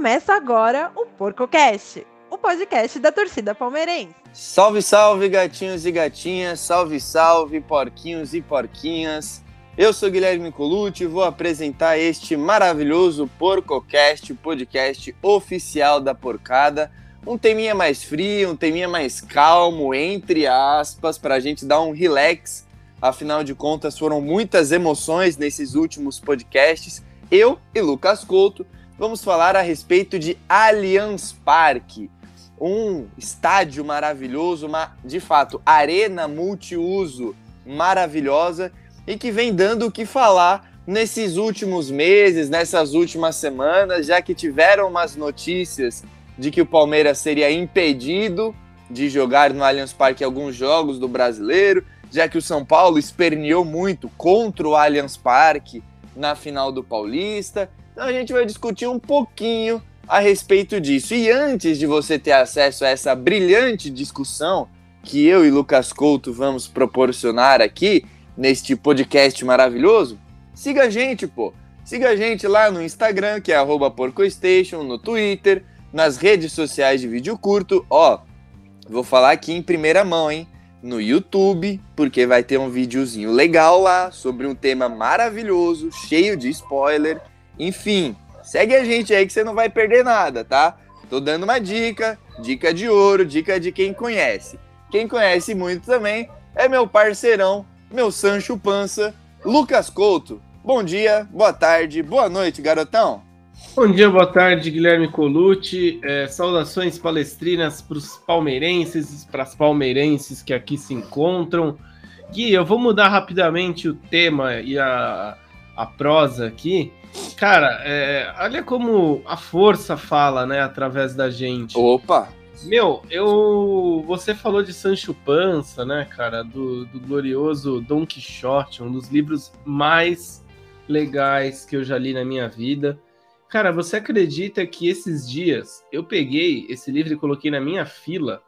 Começa agora o PorcoCast, o podcast da torcida palmeirense. Salve, salve, gatinhos e gatinhas, salve, salve, porquinhos e porquinhas. Eu sou Guilherme Colucci e vou apresentar este maravilhoso PorcoCast, podcast oficial da Porcada. Um teminha mais frio, um teminha mais calmo, entre aspas, para a gente dar um relax. Afinal de contas, foram muitas emoções nesses últimos podcasts. Eu e Lucas Couto vamos falar a respeito de Allianz Parque, um estádio maravilhoso, uma de fato arena multiuso maravilhosa e que vem dando o que falar nesses últimos meses, nessas últimas semanas, já que tiveram umas notícias de que o Palmeiras seria impedido de jogar no Allianz Parque alguns jogos do Brasileiro, já que o São Paulo esperneou muito contra o Allianz Parque na final do Paulista. Então a gente vai discutir um pouquinho a respeito disso. E antes de você ter acesso a essa brilhante discussão que eu e Lucas Couto vamos proporcionar aqui neste podcast maravilhoso, siga a gente, pô. Siga a gente lá no Instagram, que é @porcoistation, no Twitter, nas redes sociais de vídeo curto. Ó, vou falar aqui em primeira mão, hein? No YouTube, porque vai ter um videozinho legal lá sobre um tema maravilhoso, cheio de spoiler. Enfim, segue a gente aí que você não vai perder nada, tá? Tô dando uma dica, dica de ouro, dica de quem conhece. Quem conhece muito também é meu parceirão, meu Sancho Pança, Lucas Couto. Bom dia, boa tarde, boa noite, garotão. Bom dia, boa tarde, Guilherme Colucci. É, saudações palestrinas para os palmeirenses, para as palmeirenses que aqui se encontram. Gui, eu vou mudar rapidamente o tema e a, a prosa aqui. Cara, é, olha como a força fala, né, através da gente. Opa! Meu, eu. Você falou de Sancho Panza, né, cara? Do, do glorioso Don Quixote, um dos livros mais legais que eu já li na minha vida. Cara, você acredita que esses dias eu peguei esse livro e coloquei na minha fila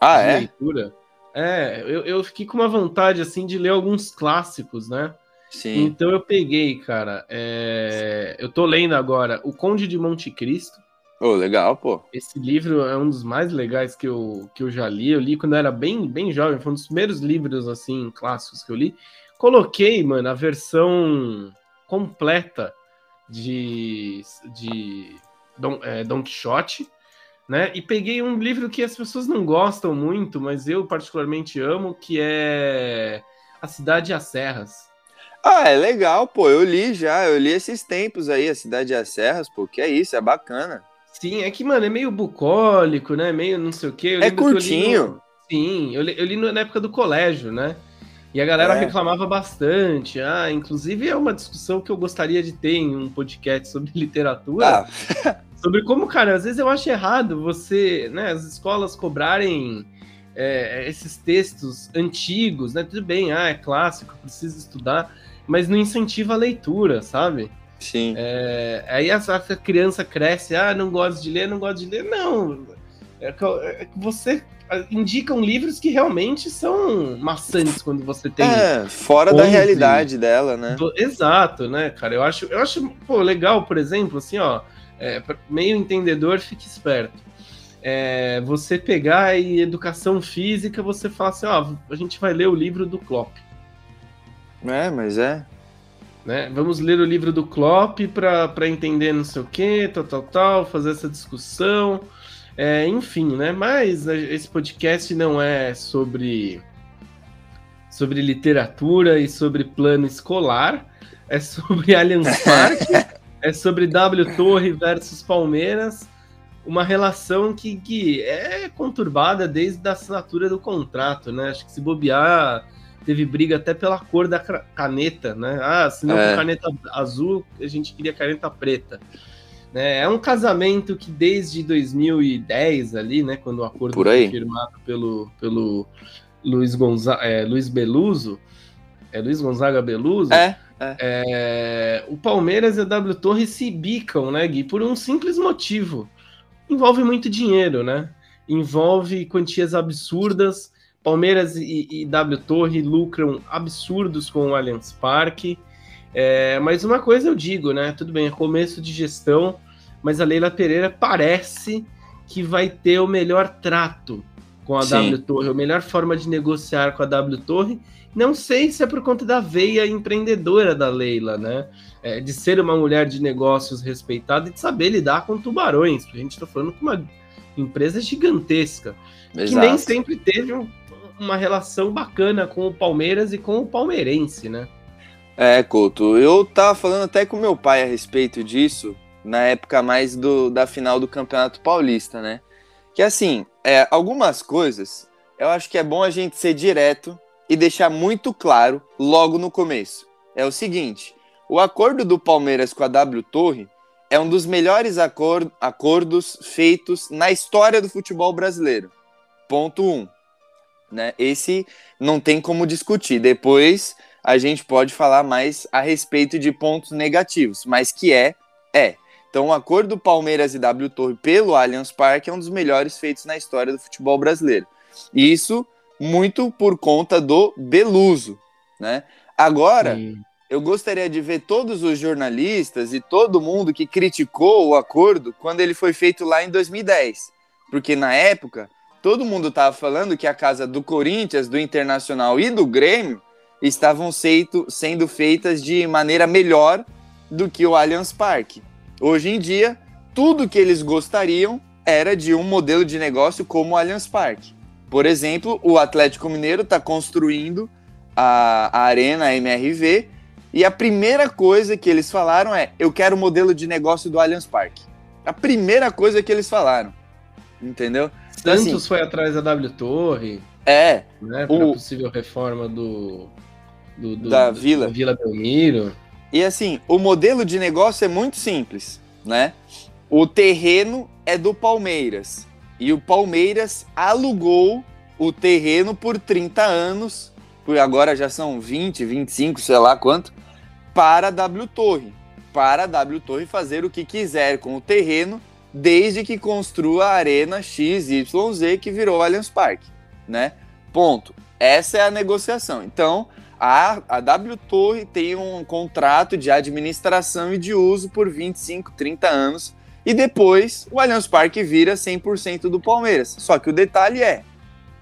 ah, de é? leitura? É, eu, eu fiquei com uma vontade, assim, de ler alguns clássicos, né? Sim. Então eu peguei, cara. é, Eu tô lendo agora O Conde de Monte Cristo. Ô, legal, pô. Esse livro é um dos mais legais que eu, que eu já li. Eu li quando eu era bem, bem jovem, foi um dos primeiros livros, assim, clássicos que eu li. Coloquei, mano, a versão completa de, de Don, é, Don Quixote, né? E peguei um livro que as pessoas não gostam muito, mas eu particularmente amo, que é A Cidade e as Serras. Ah, é legal, pô. Eu li já, eu li esses tempos aí, a Cidade das Serras, pô. Que é isso, é bacana. Sim, é que, mano, é meio bucólico, né? Meio não sei o quê. Eu É lembro que eu curtinho. no- Sim, eu li, eu li na época do colégio, né? E a galera É. reclamava bastante. Ah, inclusive é uma discussão que eu gostaria de ter em um podcast sobre literatura. Ah, Sobre como, cara, às vezes eu acho errado você, né, as escolas cobrarem é, esses textos antigos, né? Tudo bem, ah, é clássico, precisa estudar, mas não incentiva a leitura, sabe? sim. É, aí a, a criança cresce, ah, não gosto de ler, não gosto de ler. Não, é que, é você indicam livros que realmente são maçantes quando você tem É, fora da 11. realidade dela, né? do- Exato, né, cara? Eu acho, eu acho pô, legal, por exemplo, assim, ó, é, meio entendedor, fique esperto. É, você pegar e educação física, você fala assim, ó, a gente vai ler o livro do Klopp, É, mas é. né? Vamos ler o livro do Klopp para entender não sei o que, tal, tal, tal, fazer essa discussão, É, enfim, né? Mas esse podcast não é sobre sobre literatura e sobre plano escolar, é sobre Allianz Parque, é sobre W Torre versus Palmeiras, uma relação que, que é conturbada desde a assinatura do contrato, né? Acho que se bobear, teve briga até pela cor da caneta, né? Ah, se não É. com caneta azul, a gente queria caneta preta. Né? É um casamento que desde 2010 ali, né, quando o acordo Por foi firmado pelo, pelo Luiz, Gonza é, Luiz Beluso, é Luiz Gonzaga Beluso, É, é, o Palmeiras e a W Torre se bicam, né, Gui? Por um simples motivo. Envolve muito dinheiro, né? Envolve quantias absurdas. Palmeiras e, e W Torre lucram absurdos com o Allianz Parque. É, mas uma coisa eu digo, né? Tudo bem, é começo de gestão, mas a Leila Pereira parece que vai ter o melhor trato com a Sim. W Torre, a melhor forma de negociar com a W Torre. Não sei se é por conta da veia empreendedora da Leila, né? É, de ser uma mulher de negócios respeitada e de saber lidar com tubarões, a gente está falando com uma empresa gigantesca, Exato. que nem sempre teve um, uma relação bacana com o Palmeiras e com o palmeirense, né? É, Couto, eu tava falando até com meu pai a respeito disso, na época mais do, da final do Campeonato Paulista, né? Que assim, é, algumas coisas eu acho que é bom a gente ser direto e deixar muito claro logo no começo. É o seguinte: o acordo do Palmeiras com a W Torre é um dos melhores acord acordos feitos na história do futebol brasileiro. Ponto 1. Um. Né? Esse não tem como discutir. Depois a gente pode falar mais a respeito de pontos negativos, mas que é, é. Então, o acordo do Palmeiras e W Torre pelo Allianz Parque é um dos melhores feitos na história do futebol brasileiro. Isso muito por conta do Beluso, né? Agora, Sim. eu gostaria de ver todos os jornalistas e todo mundo que criticou o acordo quando ele foi feito lá em 2010, porque na época todo mundo estava falando que a casa do Corinthians, do Internacional e do Grêmio estavam seito, sendo feitas de maneira melhor do que o Allianz Parque. Hoje em dia, tudo que eles gostariam era de um modelo de negócio como o Allianz Parque. Por exemplo, o Atlético Mineiro está construindo a, a Arena MRV e a primeira coisa que eles falaram é: eu quero o modelo de negócio do Allianz Parque. A primeira coisa que eles falaram. Entendeu? Santos assim, foi atrás da W Torre. É. Né, para o... possível reforma do, do, do da do, Vila. Vila Belmiro. E assim, o modelo de negócio é muito simples, né? O terreno é do Palmeiras e o Palmeiras alugou o terreno por 30 anos, por agora já são 20, 25, sei lá quanto, para a W Torre. Para a W Torre fazer o que quiser com o terreno, desde que construa a Arena XYZ que virou Allianz Parque, né? Ponto. Essa é a negociação. Então, a, a W Torre tem um contrato de administração e de uso por 25, 30 anos. E depois o Allianz Parque vira 100% do Palmeiras. Só que o detalhe é: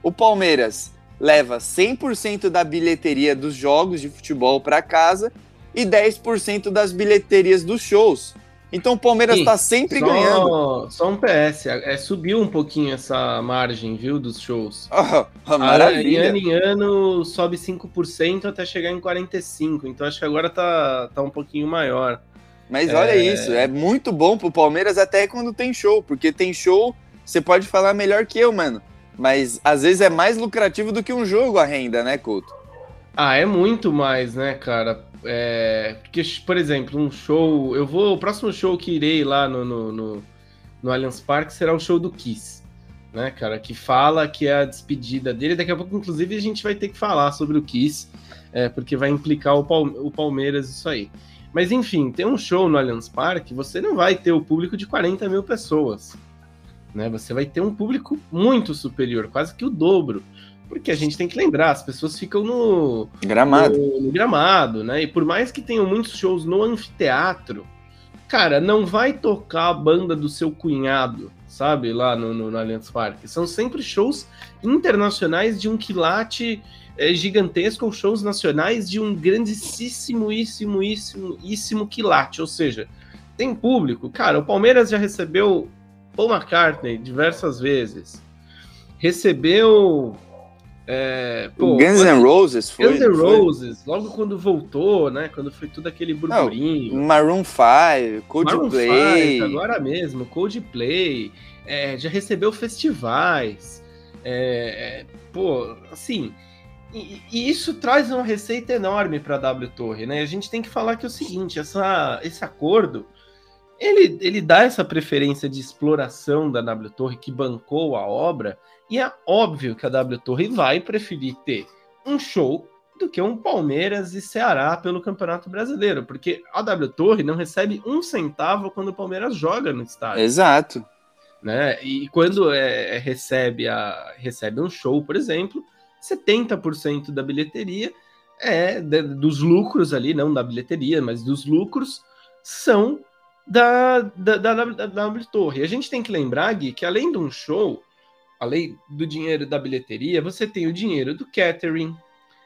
o Palmeiras leva 100% da bilheteria dos jogos de futebol para casa e 10% das bilheterias dos shows. Então o Palmeiras está sempre só, ganhando. Só um PS, é, subiu um pouquinho essa margem, viu, dos shows. Oh, maravilha. Ano em ano sobe 5% até chegar em 45%. Então acho que agora tá, tá um pouquinho maior. Mas olha é... isso, é muito bom pro Palmeiras até quando tem show, porque tem show, você pode falar melhor que eu, mano. Mas às vezes é mais lucrativo do que um jogo a renda, né, Couto? Ah, é muito mais, né, cara? É, porque, por exemplo, um show. Eu vou. O próximo show que irei lá no, no, no, no Allianz Parque será o show do Kiss. Né, cara? Que fala que é a despedida dele. Daqui a pouco, inclusive, a gente vai ter que falar sobre o Kiss, é, porque vai implicar o, o Palmeiras isso aí. Mas enfim, tem um show no Allianz Parque, você não vai ter o público de 40 mil pessoas. Né? Você vai ter um público muito superior, quase que o dobro. Porque a gente tem que lembrar, as pessoas ficam no gramado, no, no gramado, né? E por mais que tenham muitos shows no anfiteatro, cara, não vai tocar a banda do seu cunhado, sabe? Lá no, no, no Allianz Parque. São sempre shows internacionais de um quilate é, gigantesco ou shows nacionais de um grandíssimo, íssimo, íssimo, íssimo quilate. Ou seja, tem público. Cara, o Palmeiras já recebeu Paul McCartney diversas vezes. Recebeu é, pô, Guns N' Roses foi. Guns N' Roses, foi? logo quando voltou, né? Quando foi tudo aquele burburinho. Não, Maroon 5, Coldplay. Maroon 5, agora mesmo, Coldplay. É, já recebeu festivais. É, é, pô, assim. E, e, isso traz uma receita enorme para a W Torre, né? A gente tem que falar que é o seguinte: essa, esse acordo ele, ele dá essa preferência de exploração da W Torre que bancou a obra e é óbvio que a W Torre vai preferir ter um show do que um Palmeiras e Ceará pelo Campeonato Brasileiro, porque a W Torre não recebe um centavo quando o Palmeiras joga no estádio. Exato. Né? E quando é, é recebe, a, recebe um show, por exemplo, 70% da bilheteria é de, dos lucros ali, não da bilheteria, mas dos lucros, são da, da, da, da, da Torre. A gente tem que lembrar, Gui, que além de um show, além do dinheiro da bilheteria, você tem o dinheiro do catering,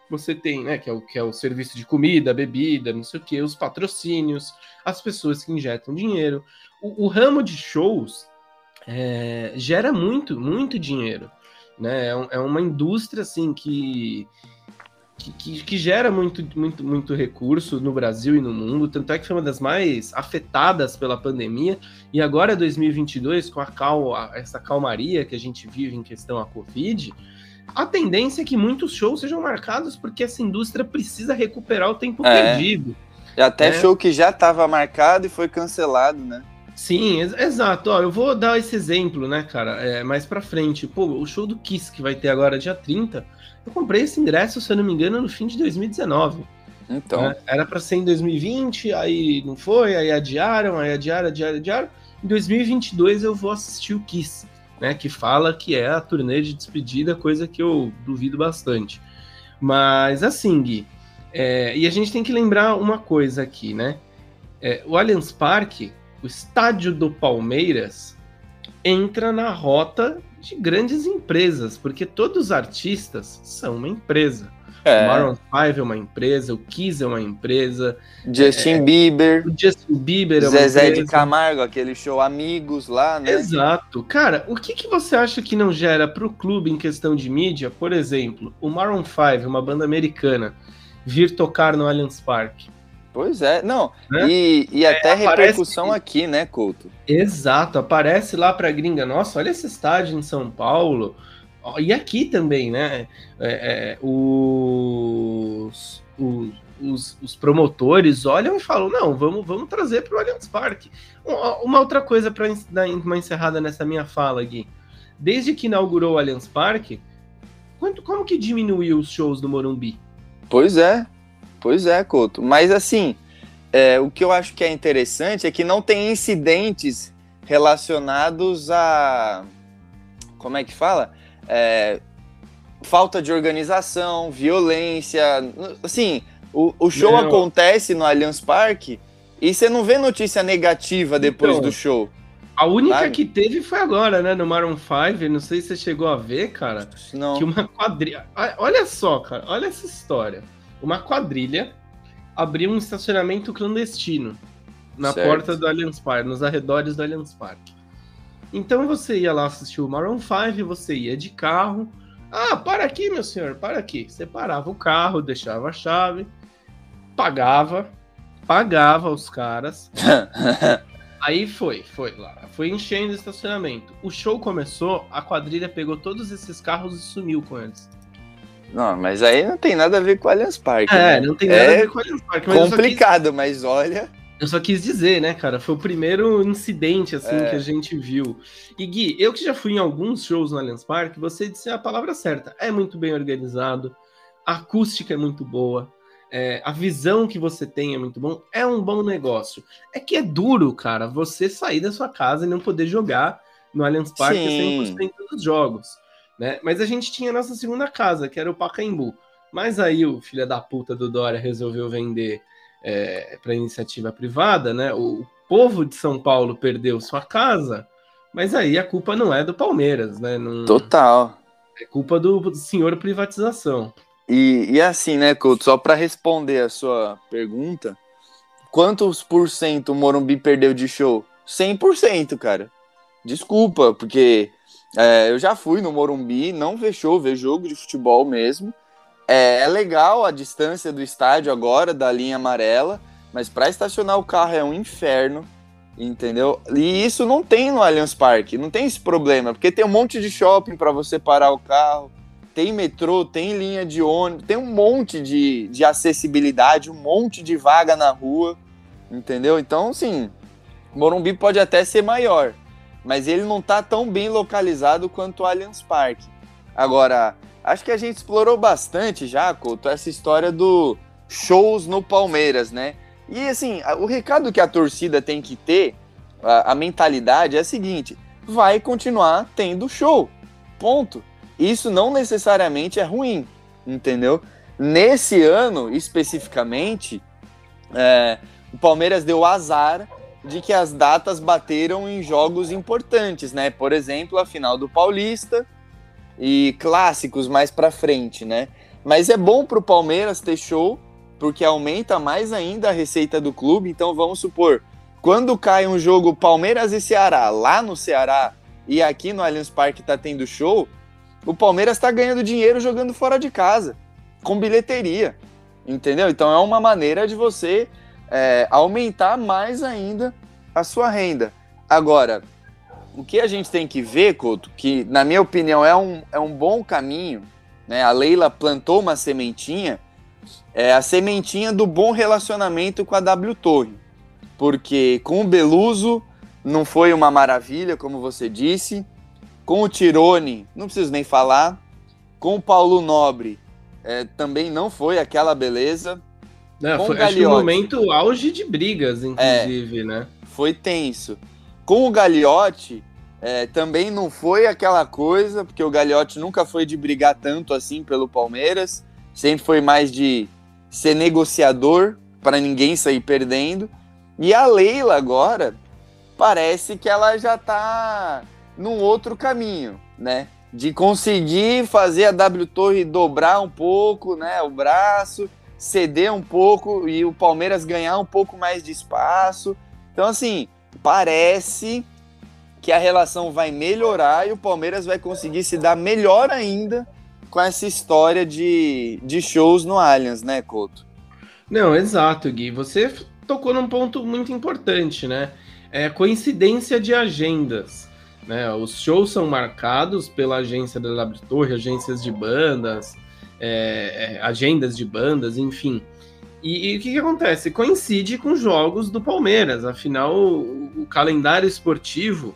você tem, né, que é o, que é o serviço de comida, bebida, não sei o que, os patrocínios, as pessoas que injetam dinheiro. O, o ramo de shows é, gera muito, muito dinheiro. Né? É, é uma indústria assim que que, que, que, gera muito, muito, muito recurso no Brasil e no mundo, tanto é que foi uma das mais afetadas pela pandemia, e agora 2022, com a cal, essa calmaria que a gente vive em questão à Covid, a tendência é que muitos shows sejam marcados porque essa indústria precisa recuperar o tempo é. perdido. E até né? show que já estava marcado e foi cancelado, né? Sim, ex exato. Ó, eu vou dar esse exemplo, né, cara, é, mais pra frente. Pô, o show do Kiss que vai ter agora dia 30 eu comprei esse ingresso, se eu não me engano, no fim de 2019. Então. Né? Era para ser em 2020, aí não foi, aí adiaram, aí adiaram, adiaram, adiaram. Em 2022 eu vou assistir o Kiss, né? Que fala que é a turnê de despedida, coisa que eu duvido bastante. Mas assim, Gui, é, e a gente tem que lembrar uma coisa aqui, né? É, o Allianz Parque, o estádio do Palmeiras, entra na rota de grandes empresas, porque todos os artistas são uma empresa. É. O Maroon 5 é uma empresa, o Kiss é uma empresa. Justin é, Bieber. O Justin Bieber é uma Zezé empresa. de Camargo, aquele show Amigos lá, né? Exato. Cara, o que, que você acha que não gera para o clube em questão de mídia? Por exemplo, o Maroon 5, uma banda americana, vir tocar no Allianz Parque. Pois é, não. Né? E, e é, até é, repercussão aqui, né, Couto? Exato, aparece lá pra gringa. Nossa, olha esse estádio em São Paulo. E aqui também, né? É, é, os, os, os, os, promotores olham e falam: não, vamos, vamos trazer para o Allianz Parque. Uma outra coisa para dar uma encerrada nessa minha fala, Gui. Desde que inaugurou o Allianz Parque, quanto, como que diminuiu os shows do Morumbi? Pois é, Pois é, Couto. Mas assim, é, o que eu acho que é interessante é que não tem incidentes relacionados a. Como é que fala? É, falta de organização, violência. Assim, o, o show não. acontece no Allianz Parque e você não vê notícia negativa depois então, do show. A única sabe? que teve foi agora, né? No Maroon 5. Não sei se você chegou a ver, cara. Não. Que uma quadrilha. Olha só, cara. Olha essa história uma quadrilha abriu um estacionamento clandestino na certo. porta do Allianz Parque, nos arredores do Allianz Parque. Então você ia lá assistir o Maroon 5, você ia de carro. Ah, para aqui, meu senhor, para aqui. Você parava o carro, deixava a chave, pagava, pagava os caras. Aí foi, foi lá. Foi enchendo o estacionamento. O show começou, a quadrilha pegou todos esses carros e sumiu com eles. Não, mas aí não tem nada a ver com o Allianz Parque. É, né? não tem nada é a ver com o Allianz Parque. complicado, quis... mas olha. Eu só quis dizer, né, cara? Foi o primeiro incidente, assim, é. que a gente viu. E Gui, eu que já fui em alguns shows no Allianz Parque, você disse a palavra certa. É muito bem organizado, a acústica é muito boa, é, a visão que você tem é muito bom, é um bom negócio. É que é duro, cara, você sair da sua casa e não poder jogar no Allianz Parque Sim. 100% dos jogos. Né? Mas a gente tinha a nossa segunda casa, que era o Pacaembu. Mas aí o filho da puta do Dória resolveu vender é, para iniciativa privada, né? O, povo de São Paulo perdeu sua casa, mas aí a culpa não é do Palmeiras, né? Não, Total. É culpa do senhor privatização. E, e assim, né, Couto, só para responder a sua pergunta, quantos por cento o Morumbi perdeu de show? 100%, cara. Desculpa, porque é, eu já fui no Morumbi, não fechou, ver jogo de futebol mesmo. É, é, legal a distância do estádio agora, da linha amarela, mas para estacionar o carro é um inferno, entendeu? E isso não tem no Allianz Parque, não tem esse problema, porque tem um monte de shopping para você parar o carro, tem metrô, tem linha de ônibus, tem um monte de, de acessibilidade, um monte de vaga na rua, entendeu? Então, sim, Morumbi pode até ser maior, mas ele não está tão bem localizado quanto o Allianz Parque. Agora, acho que a gente explorou bastante já, Couto, essa história do shows no Palmeiras, né? E assim, o recado que a torcida tem que ter, a, a mentalidade é a seguinte: vai continuar tendo show. Ponto. Isso não necessariamente é ruim, entendeu? Nesse ano, especificamente, é, o Palmeiras deu azar de que as datas bateram em jogos importantes, né? Por exemplo, a final do Paulista e clássicos mais para frente, né? Mas é bom para o Palmeiras ter show, porque aumenta mais ainda a receita do clube. Então vamos supor, quando cai um jogo Palmeiras e Ceará lá no Ceará e aqui no Allianz Parque tá tendo show, o Palmeiras está ganhando dinheiro jogando fora de casa, com bilheteria, entendeu? Então é uma maneira de você é, aumentar mais ainda a sua renda. Agora, o que a gente tem que ver, Couto, que na minha opinião é um, é um bom caminho, né? A Leila plantou uma sementinha, é a sementinha do bom relacionamento com a W Torre. Porque com o Beluso não foi uma maravilha, como você disse. Com o Tirone, não preciso nem falar. Com o Paulo Nobre, é, também não foi aquela beleza. Não, com foi, o acho que um momento auge de brigas, inclusive, é, né? Foi tenso. Com o Gagliotti, é, também não foi aquela coisa, porque o Gagliotti nunca foi de brigar tanto assim pelo Palmeiras, sempre foi mais de ser negociador para ninguém sair perdendo. E a Leila agora parece que ela já está num outro caminho, né? De conseguir fazer a W Torre dobrar um pouco, né, o braço ceder um pouco e o Palmeiras ganhar um pouco mais de espaço. Então, assim, parece que a relação vai melhorar e o Palmeiras vai conseguir se dar melhor ainda com essa história de, de shows no Allianz, né, Couto? Não, exato, Gui. Você tocou num ponto muito importante, né? É coincidência de agendas. Né? Os shows são marcados pela agência da W Torre, agências de bandas, é, é, agendas de bandas, enfim. E, e, o que, que, acontece? Coincide com jogos do Palmeiras, afinal, o, o, calendário esportivo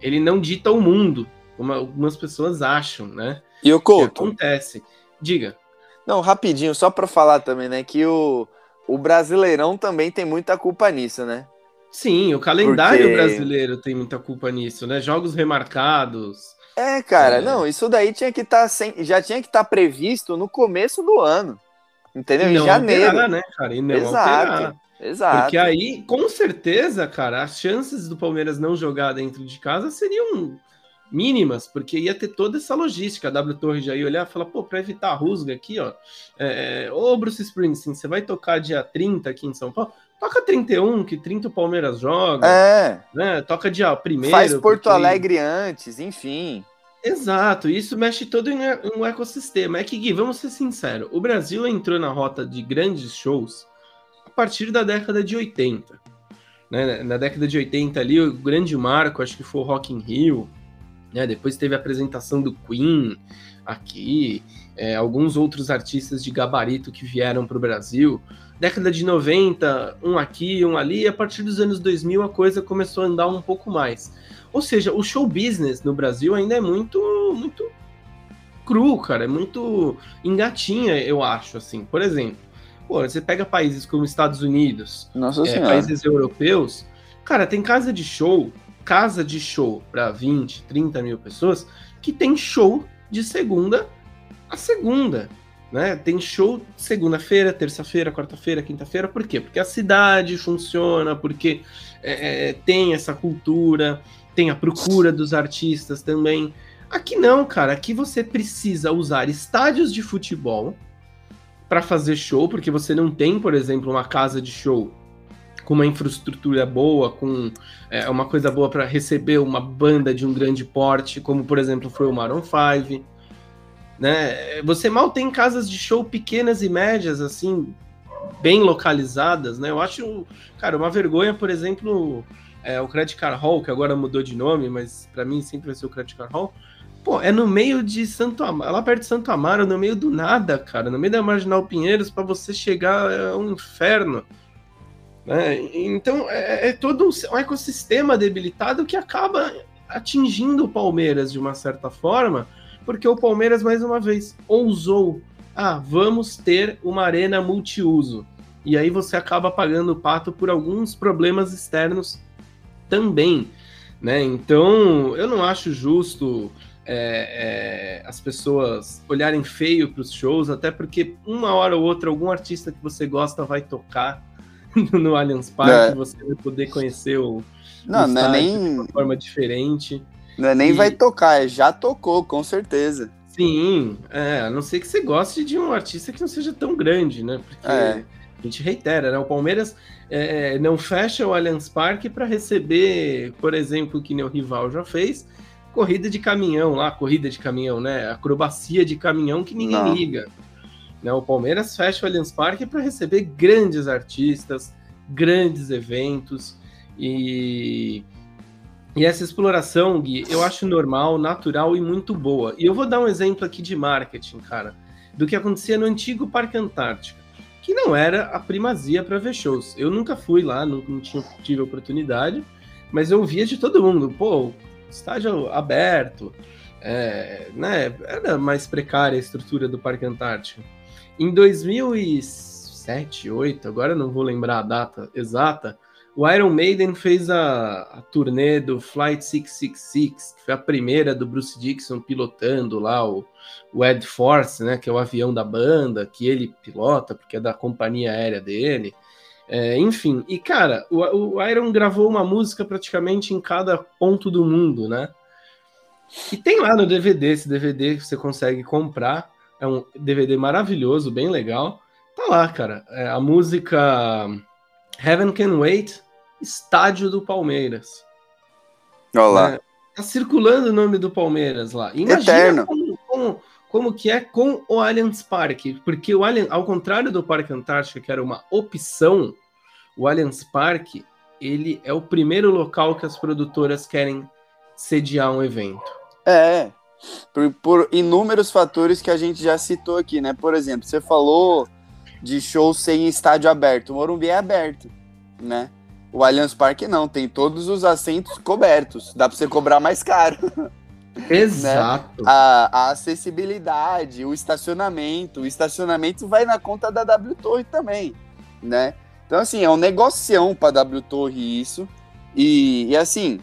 ele não dita o mundo, como algumas pessoas acham, né? E o Couto? O que acontece? Diga. Não, rapidinho, só para falar também, né, que o, o Brasileirão também tem muita culpa nisso, né? Sim, o calendário Porque... brasileiro tem muita culpa nisso, né? Jogos remarcados, é, cara, é. não, isso daí tinha que estar tá sem, já tinha que estar tá previsto no começo do ano. Entendeu? em janeiro. Alterar, né, cara? E não exato, alterar. exato. Porque aí, com certeza, cara, as chances do Palmeiras não jogar dentro de casa seriam mínimas, porque ia ter toda essa logística. A W Torre já ia olhar e falar, pô, para evitar a rusga aqui, ó. É, ô, Bruce Springsteen, você vai tocar dia 30 aqui em São Paulo? Toca 31, que 30 o Palmeiras joga. É. Né? Toca dia primeiro. Faz Porto porque... Alegre antes, enfim. Exato, isso mexe todo em um ecossistema. É que, Gui, vamos ser sinceros, o Brasil entrou na rota de grandes shows a partir da década de 80. Né? Na década de 80 ali, o grande marco, acho que foi o Rock in Rio, né? depois teve a apresentação do Queen aqui, é, alguns outros artistas de gabarito que vieram para o Brasil. Década de 90, um aqui, um ali, e a partir dos anos 2000 a coisa começou a andar um pouco mais. Ou seja, o show business no Brasil ainda é muito, muito cru, cara, é muito engatinha, eu acho, assim. Por exemplo, pô, você pega países como Estados Unidos, é, países europeus, cara, tem casa de show, casa de show para 20, 30 mil pessoas, que tem show de segunda a segunda. Né? Tem show segunda-feira, terça-feira, quarta-feira, quinta-feira. Por quê? Porque a cidade funciona, porque é, é tem essa cultura, tem a procura dos artistas também. Aqui não, cara. Aqui você precisa usar estádios de futebol para fazer show, porque você não tem, por exemplo, uma casa de show com uma infraestrutura boa, com é, uma coisa boa para receber uma banda de um grande porte, como por exemplo foi o Maroon 5. Né? Você mal tem casas de show pequenas e médias, assim, bem localizadas, né? Eu acho, cara, uma vergonha, por exemplo, é, o Credit Card Hall, que agora mudou de nome, mas para mim sempre vai ser o Credit Card Hall. Pô, é no meio de Santo Amaro, lá perto de Santo Amaro, no meio do nada, cara, no meio da Marginal Pinheiros, para você chegar é um inferno. Né? Então é, é todo um ecossistema debilitado que acaba atingindo o Palmeiras de uma certa forma, porque o Palmeiras, mais uma vez, ousou. Ah, vamos ter uma arena multiuso. E aí você acaba pagando o pato por alguns problemas externos também. Né? Então, eu não acho justo é, é, as pessoas olharem feio para os shows, até porque uma hora ou outra algum artista que você gosta vai tocar. no Allianz Parque, é. você vai poder conhecer o. Não, não é nem. De uma forma diferente. Não é nem e... vai tocar, é já tocou, com certeza. Sim, é, a não ser que você goste de um artista que não seja tão grande, né? Porque é. a gente reitera, né? O Palmeiras é, é não fecha o Allianz Parque para receber, por exemplo, o que o rival já fez, corrida de caminhão lá, corrida de caminhão, né? Acrobacia de caminhão que ninguém não. liga. Né? O Palmeiras fecha o Allianz Parque para receber grandes artistas, grandes eventos e e essa exploração, Gui, eu acho normal, natural e muito boa. E eu vou dar um exemplo aqui de marketing, cara, do que acontecia no antigo Parque Antártica, que não era a primazia para ver shows. Eu nunca fui lá, não, não tinha, tive oportunidade, mas eu via de todo mundo. Pô, estádio aberto, é, né, era mais precária a estrutura do Parque Antártico. Em 2007, 2008, agora não vou lembrar a data exata, o Iron Maiden fez a, a turnê do Flight 666, que foi a primeira do Bruce Dixon pilotando lá o, o Ed Force, né, que é o avião da banda, que ele pilota, porque é da companhia aérea dele. É, enfim, e cara, o, o Iron gravou uma música praticamente em cada ponto do mundo, né? E tem lá no DVD, esse DVD que você consegue comprar. É um DVD maravilhoso, bem legal. Tá lá, cara. É, a música Heaven Can Wait estádio do Palmeiras. Olha lá. É, tá circulando o nome do Palmeiras lá. Imagina Eterno. Como, como, como, que é com o Allianz Parque, porque o Allianz, ao contrário do Parque Antártico, que era uma opção, o Allianz Parque, ele é o primeiro local que as produtoras querem sediar um evento. É, por, por inúmeros fatores que a gente já citou aqui, né? Por exemplo, você falou de show sem estádio aberto. O Morumbi é aberto, né? O Allianz Parque não, tem todos os assentos cobertos. Dá para você cobrar mais caro. Exato. Né? A, a, acessibilidade, o estacionamento. O estacionamento vai na conta da W Torre também, né? Então, assim, é um negocião para W Torre isso. E, e, assim,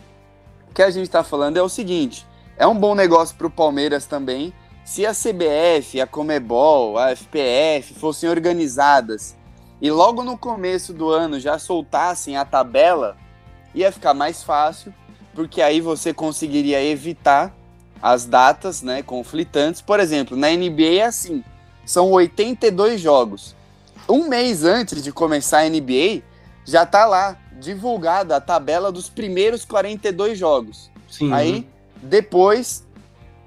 o que a gente está falando é o seguinte: é um bom negócio para o Palmeiras também. Se a CBF, a Comebol, a FPF fossem organizadas e logo no começo do ano já soltassem a tabela, ia ficar mais fácil, porque aí você conseguiria evitar as datas né, conflitantes. Por exemplo, na NBA é assim: são 82 jogos. Um mês antes de começar a NBA, já tá lá divulgada a tabela dos primeiros 42 jogos. Sim. Aí, depois,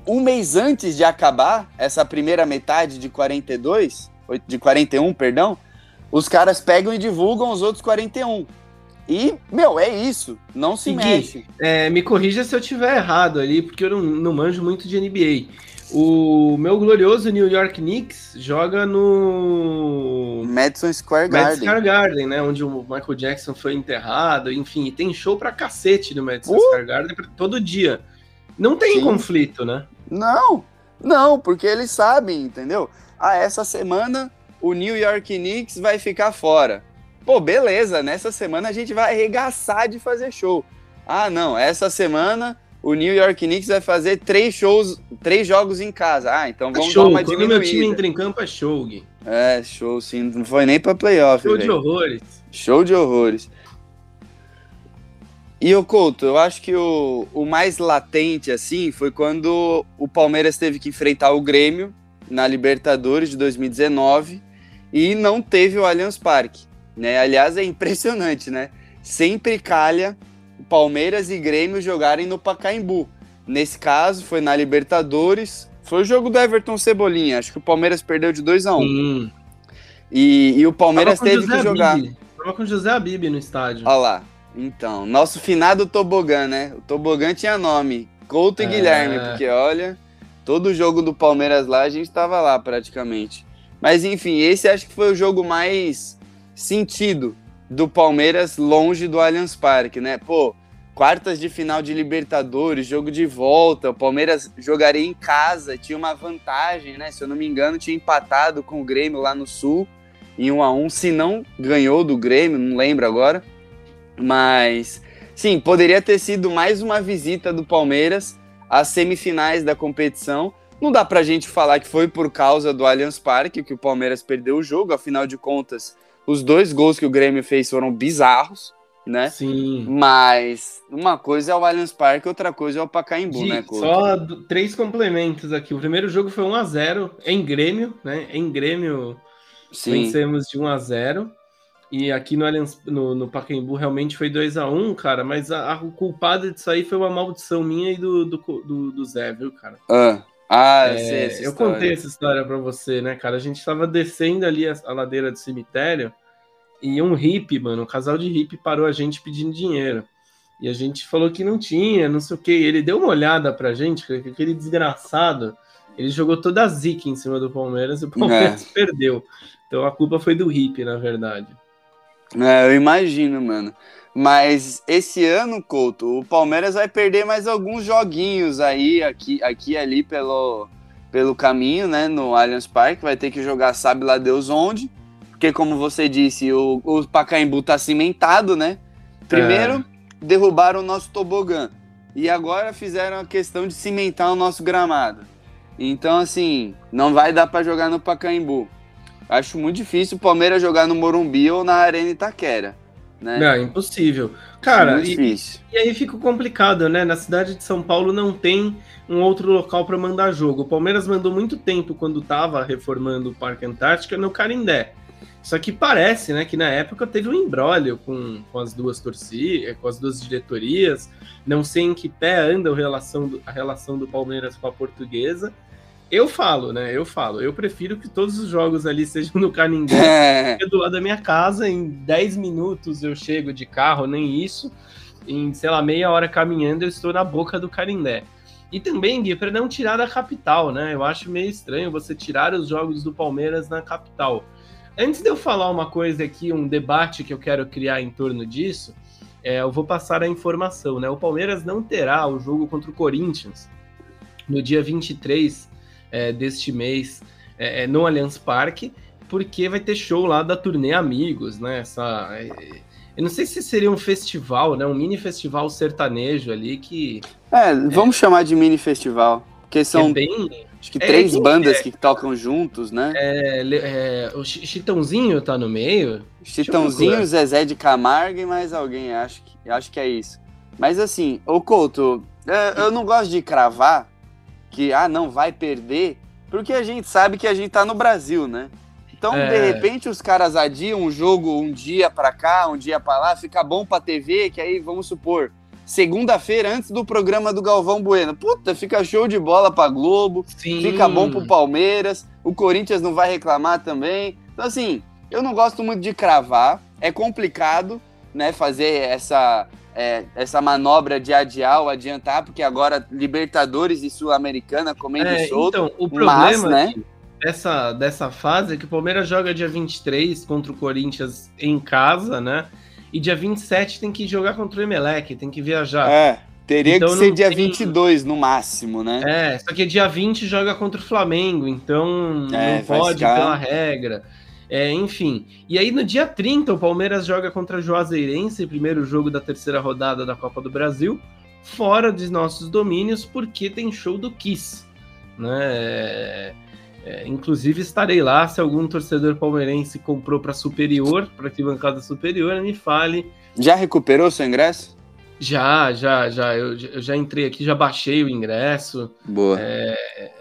um mês antes de acabar essa primeira metade de 42, de 41, perdão, os caras pegam e divulgam os outros 41. E, meu, é isso. Não se mexe. É, me corrija se eu tiver errado ali, porque eu não, não manjo muito de NBA. O meu glorioso New York Knicks joga no Madison Square Garden. Madison Square Garden, né? Onde o Michael Jackson foi enterrado. Enfim, e tem show pra cacete no Madison uh! Square Garden todo dia. Não tem Sim. conflito, né? Não, não, porque eles sabem, entendeu? Ah, essa semana o New York Knicks vai ficar fora. Pô, beleza, nessa semana a gente vai arregaçar de fazer show. Ah, não, essa semana o New York Knicks vai fazer três shows, três jogos em casa. Ah, então vamos é show. dar uma Quando diminuída. meu time entra em campo é show, Gui. É, show sim, não foi nem pra playoff. Show véio. de horrores. Show de horrores. E o Couto, eu acho que o, o mais latente, assim, foi quando o Palmeiras teve que enfrentar o Grêmio na Libertadores de 2019 e não teve o Allianz Parque. Né? Aliás, é impressionante, né? Sempre calha Palmeiras e Grêmio jogarem no Pacaembu. Nesse caso, foi na Libertadores. Foi o jogo do Everton Cebolinha. Acho que o Palmeiras perdeu de 2 a 1 um. E, e, o Palmeiras teve José que jogar. Tava com o José Abib no estádio. Olha lá. Então, nosso finado Tobogã, né? O Tobogã tinha nome. Couto e é... Guilherme, porque olha, todo jogo do Palmeiras lá a gente tava lá praticamente. Mas enfim, esse acho que foi o jogo mais sentido do Palmeiras longe do Allianz Parque, né? Pô, quartas de final de Libertadores, jogo de volta, o Palmeiras jogaria em casa, tinha uma vantagem, né? Se eu não me engano, tinha empatado com o Grêmio lá no Sul em 1 a 1, se não ganhou do Grêmio, não lembro agora. Mas sim, poderia ter sido mais uma visita do Palmeiras às semifinais da competição não dá pra gente falar que foi por causa do Allianz Parque que o Palmeiras perdeu o jogo, afinal de contas, Os dois gols que o Grêmio fez foram bizarros, né? Sim. Mas uma coisa é o Allianz Parque, outra coisa é o Pacaembu, De- né, Couto? só três complementos aqui. O primeiro jogo foi 1x0 em Grêmio, né? Em Grêmio Sim. vencemos de 1 a 0 E aqui no, Allianz, no, no Pacaembu realmente foi 2 a 1 cara. Mas a, a- o culpado disso aí foi uma maldição minha e do, do, do, do Zé, viu, cara? Ah, ah eu É, sei essa eu história. contei essa história pra você, né, cara? A gente tava descendo ali a, a ladeira do cemitério e um hippie, mano, um casal de hippie parou a gente pedindo dinheiro. E a gente falou que não tinha, não sei o que. Ele deu uma olhada pra gente, que aquele desgraçado, ele jogou toda a zica em cima do Palmeiras e o Palmeiras perdeu. Então a culpa foi do hippie, na verdade. É, eu imagino, mano. Mas esse ano, Couto, o Palmeiras vai perder mais alguns joguinhos aí, aqui, aqui ali pelo, pelo caminho, né? No Allianz Parque. Vai ter que jogar sabe lá Deus onde. Porque, como você disse, o, o Pacaembu tá cimentado, né? Primeiro, derrubaram o nosso tobogã. E agora fizeram a questão de cimentar o nosso gramado. Então, assim, não vai dar pra jogar no Pacaembu. Acho muito difícil o Palmeiras jogar no Morumbi ou na Arena Itaquera. Né? Não, impossível. Cara, e. E aí fica complicado, né? Na cidade de São Paulo não tem um outro local para mandar jogo. O Palmeiras mandou muito tempo quando estava reformando o Parque Antártica no Carindé. Só que parece, né, que na época teve um embrólio com, com as duas torcidas, com as duas diretorias. Não sei em que pé anda a relação do, a relação do Palmeiras com a portuguesa. Eu falo, né? Eu falo. Eu prefiro que todos os jogos ali sejam no Canindé É, do lado da minha casa, em 10 minutos eu chego de carro, nem isso. Em, sei lá, meia hora caminhando, eu estou na boca do Carindé. E também, Gui, para não tirar da capital, né? Eu acho meio estranho você tirar os jogos do Palmeiras na capital. Antes de eu falar uma coisa aqui, um debate que eu quero criar em torno disso, é, eu vou passar a informação, né? O Palmeiras não terá o jogo contra o Corinthians no dia 23 é, deste mês é, é, no Allianz Parque, porque vai ter show lá da turnê Amigos, né? Essa, é, eu não sei se seria um festival, né? Um mini festival sertanejo ali que é, vamos chamar de mini festival. Porque são, é bem. acho que é, três bandas é? que tocam juntos, né? é, é, o Chi- Chitãozinho tá no meio. Chitãozinho. Zezé de Camargo e mais alguém, acho que, acho que é isso. Mas assim, ô Couto, é, eu não gosto de cravar que, ah, não, vai perder, porque a gente sabe que a gente tá no Brasil, né? Então, É. de repente, os caras adiam um jogo um dia pra cá, um dia pra lá, fica bom pra TV, que aí, vamos supor, segunda-feira antes do programa do Galvão Bueno. Puta, fica show de bola pra Globo, Sim. fica bom pro Palmeiras, o Corinthians não vai reclamar também. Então, assim, eu não gosto muito de cravar, é complicado, né, fazer essa, é, essa manobra de adiar ou adiantar, porque agora Libertadores e Sul-Americana comendo É, solto. então, o mas, problema né? dessa, dessa fase é que o Palmeiras joga dia 23 contra o Corinthians em casa, né? E dia 27 tem que jogar contra o Emelec, tem que viajar. É, teria Então que ser dia tem- 22 no máximo, né? É, só que dia 20 joga contra o Flamengo, então É, não pode ficar- pela regra. É, enfim. E aí no dia 30 o Palmeiras joga contra o Juazeirense, primeiro jogo da terceira rodada da Copa do Brasil, fora de nossos domínios, porque tem show do Kiss. Né? É, é, inclusive estarei lá, se algum torcedor palmeirense comprou para superior, para arquibancada superior, me fale. Já recuperou seu ingresso? Já, já, já. Eu, eu já entrei aqui, já baixei o ingresso. Boa.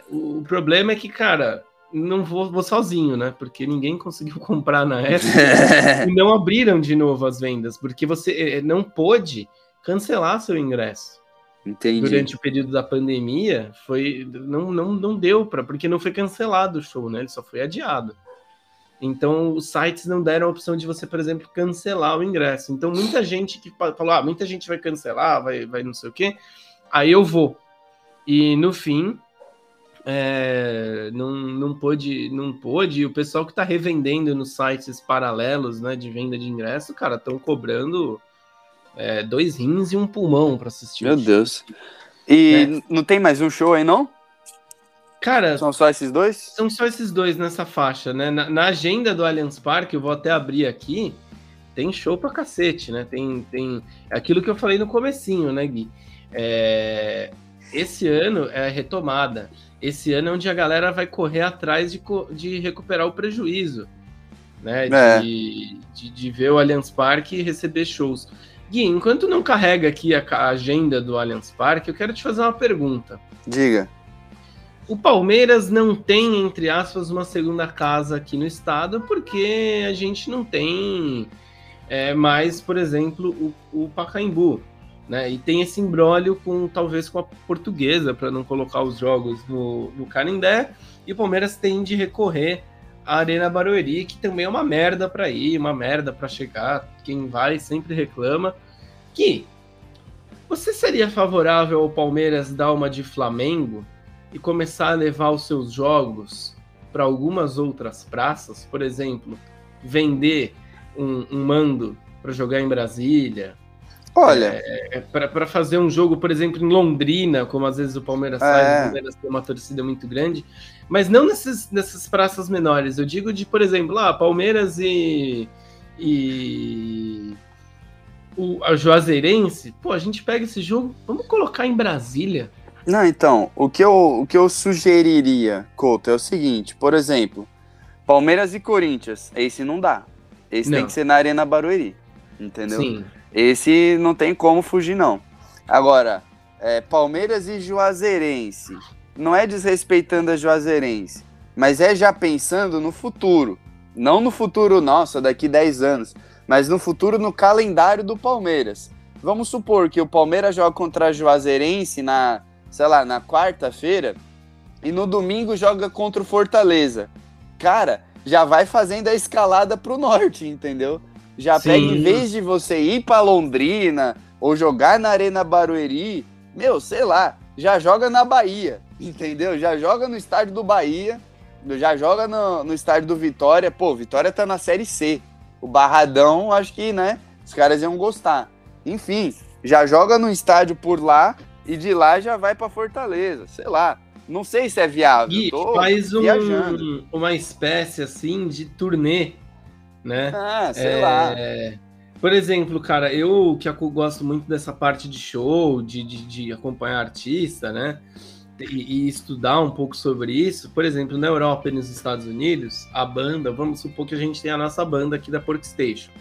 O, o problema é que, cara, não vou, vou sozinho, né? Porque ninguém conseguiu comprar na época e não abriram de novo as vendas, porque você eh, não pôde cancelar seu ingresso Entendi. durante o período da pandemia. Foi não, não, não deu para, porque não foi cancelado o show, né? Ele só foi adiado. Então, os sites não deram a opção de você, por exemplo, cancelar o ingresso. Então, muita gente que fa- falou, ah, muita gente vai cancelar, vai, vai não sei o quê. Aí eu vou. E no fim, é, não, não pôde, não pôde. E o pessoal que está revendendo nos sites paralelos, né, de venda de ingresso, cara, estão cobrando é, dois rins e um pulmão para assistir. Meu. Deus. E É. não tem mais um show aí, não? Cara, São só esses dois? São só esses dois nessa faixa, né? Na, na agenda do Allianz Parque, eu vou até abrir aqui, tem show pra cacete, né? Tem, tem é aquilo que eu falei no comecinho, né, Gui? É, esse ano é a retomada. Esse ano é onde a galera vai correr atrás de, de recuperar o prejuízo. né? É. De, de, de ver o Allianz Parque e receber shows. Gui, enquanto não carrega aqui a ca- agenda do Allianz Parque, eu quero te fazer uma pergunta. Diga. O Palmeiras não tem, entre aspas, uma segunda casa aqui no estado, porque a gente não tem é, mais, por exemplo, o, o Pacaembu. Né? E tem esse imbróglio com talvez com a portuguesa para não colocar os jogos no, no Canindé. E o Palmeiras tem de recorrer à Arena Barueri, que também é uma merda para ir, uma merda para chegar. Quem vai sempre reclama. Que você seria favorável ao Palmeiras dar uma de Flamengo e começar a levar os seus jogos para algumas outras praças? Por exemplo, vender um, um mando para jogar em Brasília, Olha, é, para fazer um jogo, por exemplo, em Londrina, como às vezes o Palmeiras É. o Palmeiras tem uma torcida muito grande, mas não nessas, nessas praças menores. Eu digo de, por exemplo, lá, Palmeiras e. e o, a Juazeirense, pô, a gente pega esse jogo, vamos colocar em Brasília. Não, então, o que, eu, o que eu sugeriria, Couto, é o seguinte, por exemplo, Palmeiras e Corinthians, esse não dá. Esse tem Não. que ser na Arena Barueri, entendeu? Sim. Esse não tem como fugir, não. Agora, é, Palmeiras e Juazeirense, não é desrespeitando a Juazeirense, mas é já pensando no futuro. Não no futuro, nossa, daqui 10 anos, mas no futuro no calendário do Palmeiras. Vamos supor que o Palmeiras joga contra a Juazeirense na, sei lá, na quarta-feira e no domingo joga contra o Fortaleza. Cara, já vai fazendo a escalada pro norte, entendeu? Já Sim. pega, em vez de você ir pra Londrina ou jogar na Arena Barueri, meu, sei lá, já joga na Bahia, entendeu? Já joga no estádio do Bahia, já joga no, no estádio do Vitória. Pô, Vitória tá na Série C. O Barradão, acho que, né, os caras iam gostar. Enfim, já joga no estádio por lá e de lá já vai pra Fortaleza, sei lá. Não sei se é viável. E faz um- uma espécie assim de turnê, né? Ah, sei lá. É, Por exemplo, cara, eu que gosto muito dessa parte de show, de, de, de acompanhar artista, né? E, e estudar um pouco sobre isso. Por exemplo, na Europa e nos Estados Unidos, a banda, vamos supor que a gente tem a nossa banda aqui da Porkstation.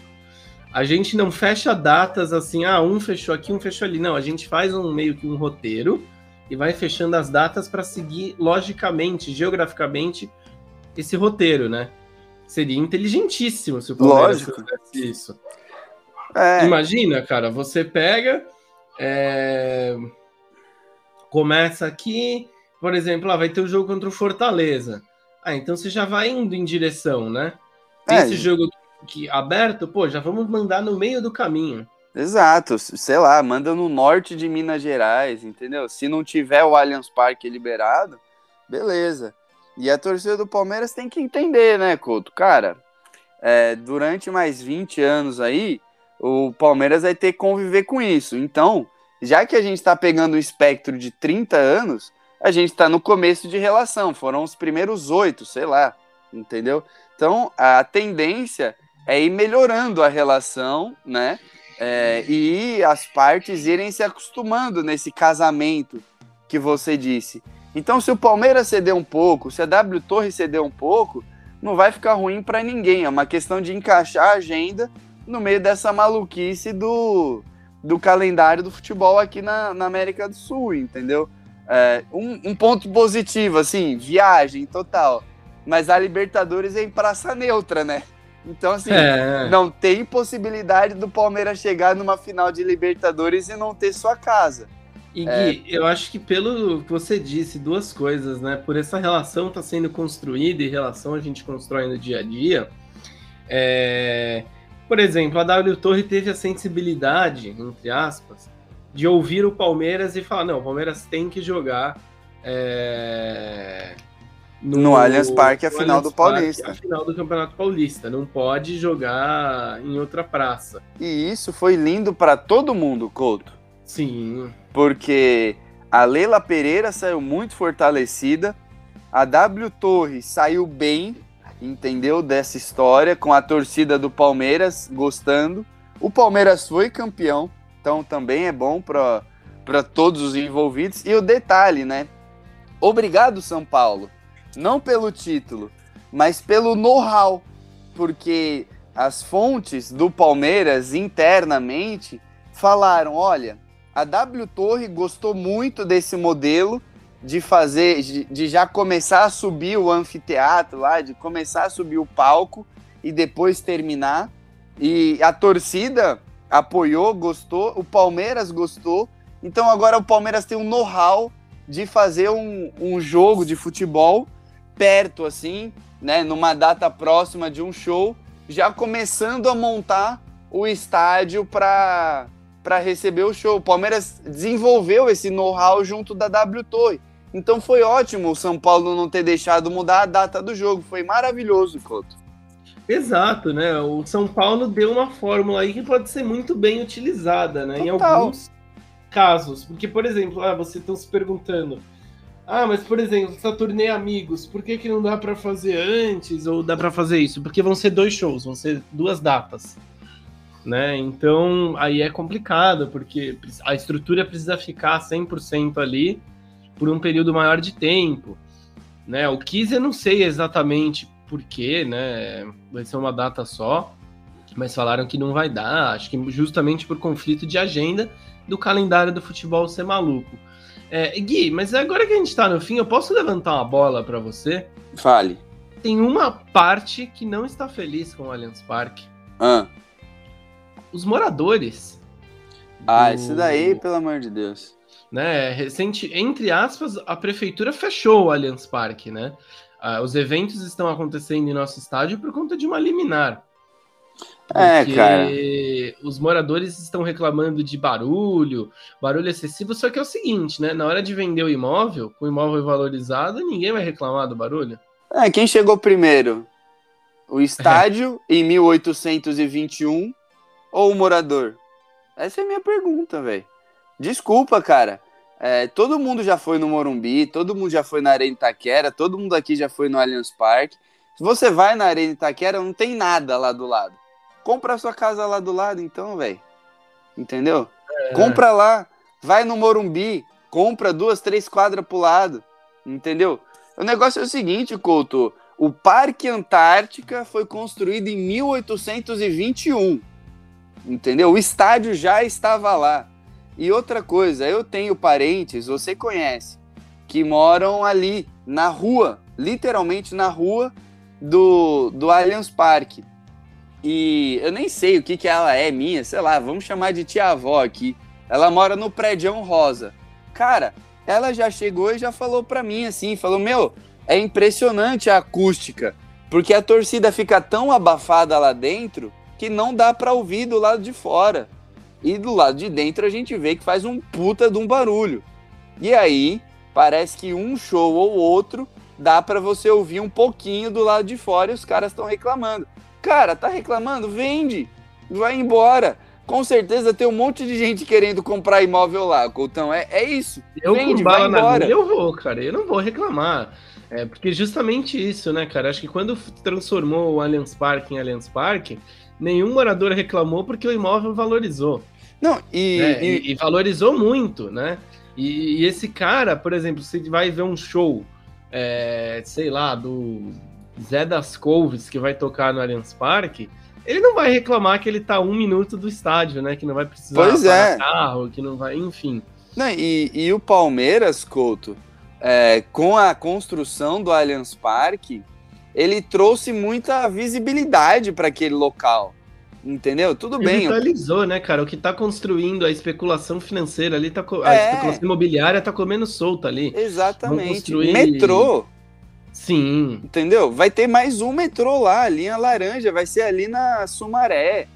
A gente não fecha datas assim, ah, um fechou aqui, um fechou ali. Não, a gente faz um meio que um roteiro e vai fechando as datas para seguir logicamente, geograficamente, esse roteiro, né? Seria inteligentíssimo se o Palmeiras Lógico. fizesse isso. É, Imagina, cara, você pega, é, começa aqui, por exemplo, ah, vai ter o jogo contra o Fortaleza. Ah, então você já vai indo em direção, né? É. esse jogo que aberto, pô, já vamos mandar no meio do caminho. Exato, sei lá, manda no norte de Minas Gerais, entendeu? Se não tiver o Allianz Parque liberado, beleza. E a torcida do Palmeiras tem que entender, né, Couto? Cara, é, durante mais 20 anos aí, o Palmeiras vai ter que conviver com isso. Então, já que a gente tá pegando um espectro de 30 anos, a gente tá no começo de relação. Foram os primeiros oito, sei lá, entendeu? Então, a tendência é ir melhorando a relação, né? É, e as partes irem se acostumando nesse casamento que você disse. Então, se o Palmeiras ceder um pouco, se a W Torre ceder um pouco, não vai ficar ruim para ninguém. É uma questão de encaixar a agenda no meio dessa maluquice do, do calendário do futebol aqui na, na América do Sul, entendeu? É, um, um ponto positivo, assim, viagem total. Mas a Libertadores é em praça neutra, né? Então, assim, É, não tem possibilidade do Palmeiras chegar numa final de Libertadores e não ter sua casa. E Gui, eu acho que pelo que você disse, duas coisas, né? Por essa relação tá sendo construída e relação a gente constrói no dia a dia. é, Por exemplo, a W Torre teve a sensibilidade, entre aspas, de ouvir o Palmeiras e falar: não, o Palmeiras tem que jogar. é, No Allianz Parque, a no final Allianz do Paulista. Parque, a final do Campeonato Paulista. Não pode jogar em outra praça. E isso foi lindo para todo mundo, Couto. Sim, Porque a Leila Pereira saiu muito fortalecida, a W Torre saiu bem, entendeu? Dessa história, com a torcida do Palmeiras gostando. O Palmeiras foi campeão, então também é bom para todos os envolvidos. E o detalhe, né? Obrigado, São Paulo. Não pelo título, mas pelo know-how. porque as fontes do Palmeiras internamente falaram: olha, a W Torre gostou muito desse modelo de fazer, de, já começar a subir o anfiteatro lá, de começar a subir o palco e depois terminar. E a torcida apoiou, gostou, o Palmeiras gostou. Então agora o Palmeiras tem um know-how de fazer um, um jogo de futebol perto, assim, né, numa data próxima de um show, já começando a montar o estádio para para receber o show. O Palmeiras desenvolveu esse know-how junto da W Torre. Então foi ótimo o São Paulo não ter deixado mudar a data do jogo. Foi maravilhoso, Couto. Exato, né? O São Paulo deu uma fórmula aí que pode ser muito bem utilizada, né? Total. Em alguns casos. Porque, por exemplo, ah, vocês estão se perguntando. Ah, mas por exemplo, essa turnê Amigos, por que, que não dá para fazer antes ou dá para fazer isso? Porque vão ser dois shows, vão ser duas datas. Né? Então, aí é complicado, porque a estrutura precisa ficar 100% ali por um período maior de tempo. Né? O Kiss eu não sei exatamente por quê, né? Vai ser uma data só, mas falaram que não vai dar, acho que justamente por conflito de agenda do calendário do futebol ser maluco. É, Gui, mas agora que a gente tá no fim, eu posso levantar uma bola para você? Fale. Tem uma parte que não está feliz com o Allianz Parque. Ah. Os moradores. Ah, do... isso daí, pelo amor de Deus. Né, recente, entre aspas, a prefeitura fechou o Allianz Parque, né? Ah, os eventos estão acontecendo em nosso estádio por conta de uma liminar. É, cara. Os moradores estão reclamando de barulho, barulho excessivo, só que é o seguinte, né? Na hora de vender o imóvel, com o imóvel valorizado, ninguém vai reclamar do barulho. É, quem chegou primeiro? O estádio é. em 1821 ou o morador? Essa é a minha pergunta, velho. Desculpa, cara. É, todo mundo já foi no Morumbi, todo mundo já foi na Arena Itaquera, todo mundo aqui já foi no Allianz Parque. Se você vai na Arena Itaquera, não tem nada lá do lado. Compra a sua casa lá do lado, então, velho. Entendeu? É. Compra lá. Vai no Morumbi, compra duas, três quadras pro lado. Entendeu? O negócio é o seguinte, Couto. O Parque Antártica foi construído em 1821. Entendeu? O estádio já estava lá. E outra coisa, eu tenho parentes, você conhece, que moram ali na rua, literalmente na rua do, do Allianz Parque. E eu nem sei o que, que ela é minha, sei lá, vamos chamar de tia-avó aqui. Ela mora no prédio rosa. Cara, ela já chegou e já falou pra mim assim, falou, meu, é impressionante a acústica, porque a torcida fica tão abafada lá dentro que não dá pra ouvir do lado de fora. E do lado de dentro a gente vê que faz um puta de um barulho. E aí, parece que um show ou outro dá para você ouvir um pouquinho do lado de fora e os caras estão reclamando. Cara, tá reclamando? Vende! Vai embora! Com certeza tem um monte de gente querendo comprar imóvel lá, Coutão. É, é isso. Eu Vende, vai embora. Minha, eu vou, cara. Eu não vou reclamar. É porque justamente isso, né, cara? Acho que quando transformou o Allianz Parque em Allianz Parque, nenhum morador reclamou porque o imóvel valorizou. Não, e, né? e... e valorizou muito, né? E, e, esse cara, por exemplo, você vai ver um show, é, sei lá, do Zé das Couves que vai tocar no Allianz Parque, ele não vai reclamar que ele tá um minuto do estádio, né? Que não vai precisar pois é. carro, que não vai, enfim. Não, e, e o Palmeiras, Couto, é, com a construção do Allianz Parque, ele trouxe muita visibilidade para aquele local. Entendeu? Tudo bem. Revitalizou, né, cara? O que tá construindo a especulação financeira ali, tá, a é. especulação imobiliária tá comendo solta ali. Exatamente. Construir... Metrô. Sim. Entendeu? Vai ter mais um metrô lá, a linha laranja, vai ser ali na Sumaré.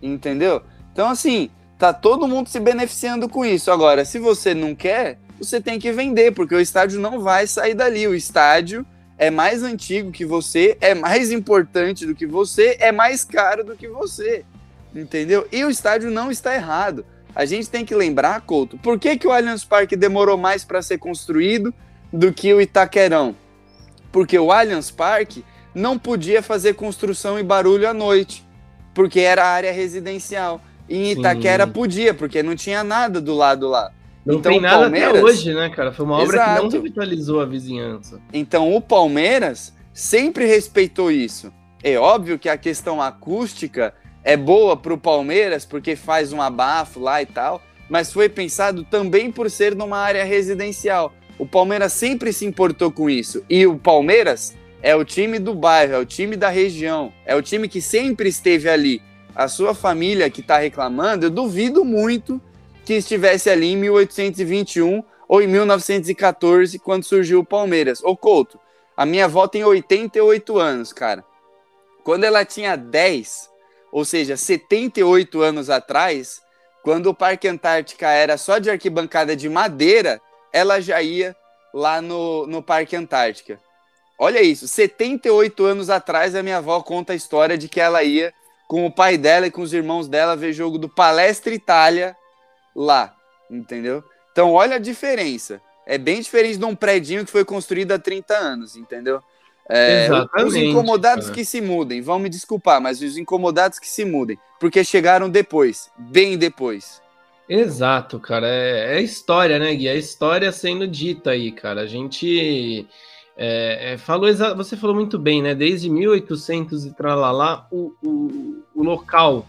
Entendeu? Então, assim, tá todo mundo se beneficiando com isso. Agora, se você não quer, você tem que vender, porque o estádio não vai sair dali. O estádio é mais antigo que você, é mais importante do que você, é mais caro do que você. Entendeu? E o estádio não está errado. A gente tem que lembrar, Couto, por que, que o Allianz Parque demorou mais para ser construído do que o Itaquerão? Porque o Allianz Parque não podia fazer construção e barulho à noite, porque era área residencial. E em Itaquera Sim. podia, porque não tinha nada do lado lá. Não então, tem nada Palmeiras... até hoje, né, cara? Foi uma obra Exato. que não revitalizou a vizinhança. Então o Palmeiras sempre respeitou isso. É óbvio que a questão acústica é boa para o Palmeiras, porque faz um abafo lá e tal, mas foi pensado também por ser numa área residencial. O Palmeiras sempre se importou com isso. E o Palmeiras é o time do bairro, é o time da região, é o time que sempre esteve ali. A sua família que está reclamando, eu duvido muito que estivesse ali em 1821 ou em 1914, quando surgiu o Palmeiras. Ô Couto, a minha avó tem 88 anos, cara. Quando ela tinha 10, ou seja, 78 anos atrás, quando o Parque Antártica era só de arquibancada de madeira, ela já ia lá no, no Parque Antártica. Olha isso, 78 anos atrás a minha avó conta a história de que ela ia com o pai dela e com os irmãos dela ver jogo do Palestra Itália lá, entendeu? Então olha a diferença. É bem diferente de um predinho que foi construído há 30 anos, entendeu? É, os incomodados cara. que se mudem, vão me desculpar, mas os incomodados que se mudem, porque chegaram depois, bem depois. Exato, cara. É, é história, né, Gui? É história sendo dita aí, cara. A gente é, é, falou você falou muito bem, né? Desde 1800 e tralalá, o, o, o local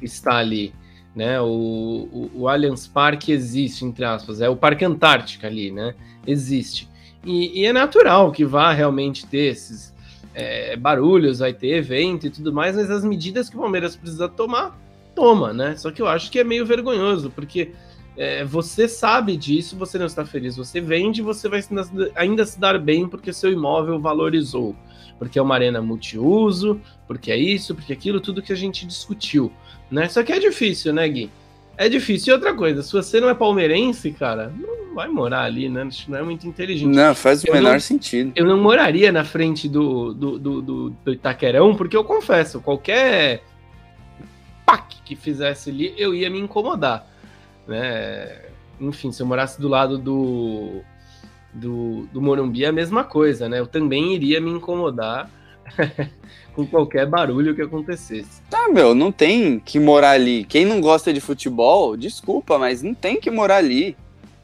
está ali, né? O, o, o Allianz Parque existe, entre aspas, é o Parque Antártica ali, né? Existe. E, e é natural que vá realmente ter esses é, barulhos, vai ter evento e tudo mais, mas as medidas que o Palmeiras precisa tomar, toma, né? Só que eu acho que é meio vergonhoso, porque é, você sabe disso, você não está feliz, você vende, você vai ainda se dar bem porque seu imóvel valorizou. Porque é uma arena multiuso, porque é isso, porque é aquilo, tudo que a gente discutiu, né? Só que é difícil, né, Gui? É difícil. E outra coisa, se você não é palmeirense, cara, não vai morar ali, né? Isso não é muito inteligente. Não, faz o eu menor não, sentido. Eu não moraria na frente do, do, do, do, do Itaquerão, porque eu confesso, qualquer pac que fizesse ali, eu ia me incomodar, né? Enfim, se eu morasse do lado do, do, do Morumbi, é a mesma coisa, né? Eu também iria me incomodar com qualquer barulho que acontecesse. Tá, meu, não tem que morar ali. Quem não gosta de futebol, desculpa, mas não tem que morar ali.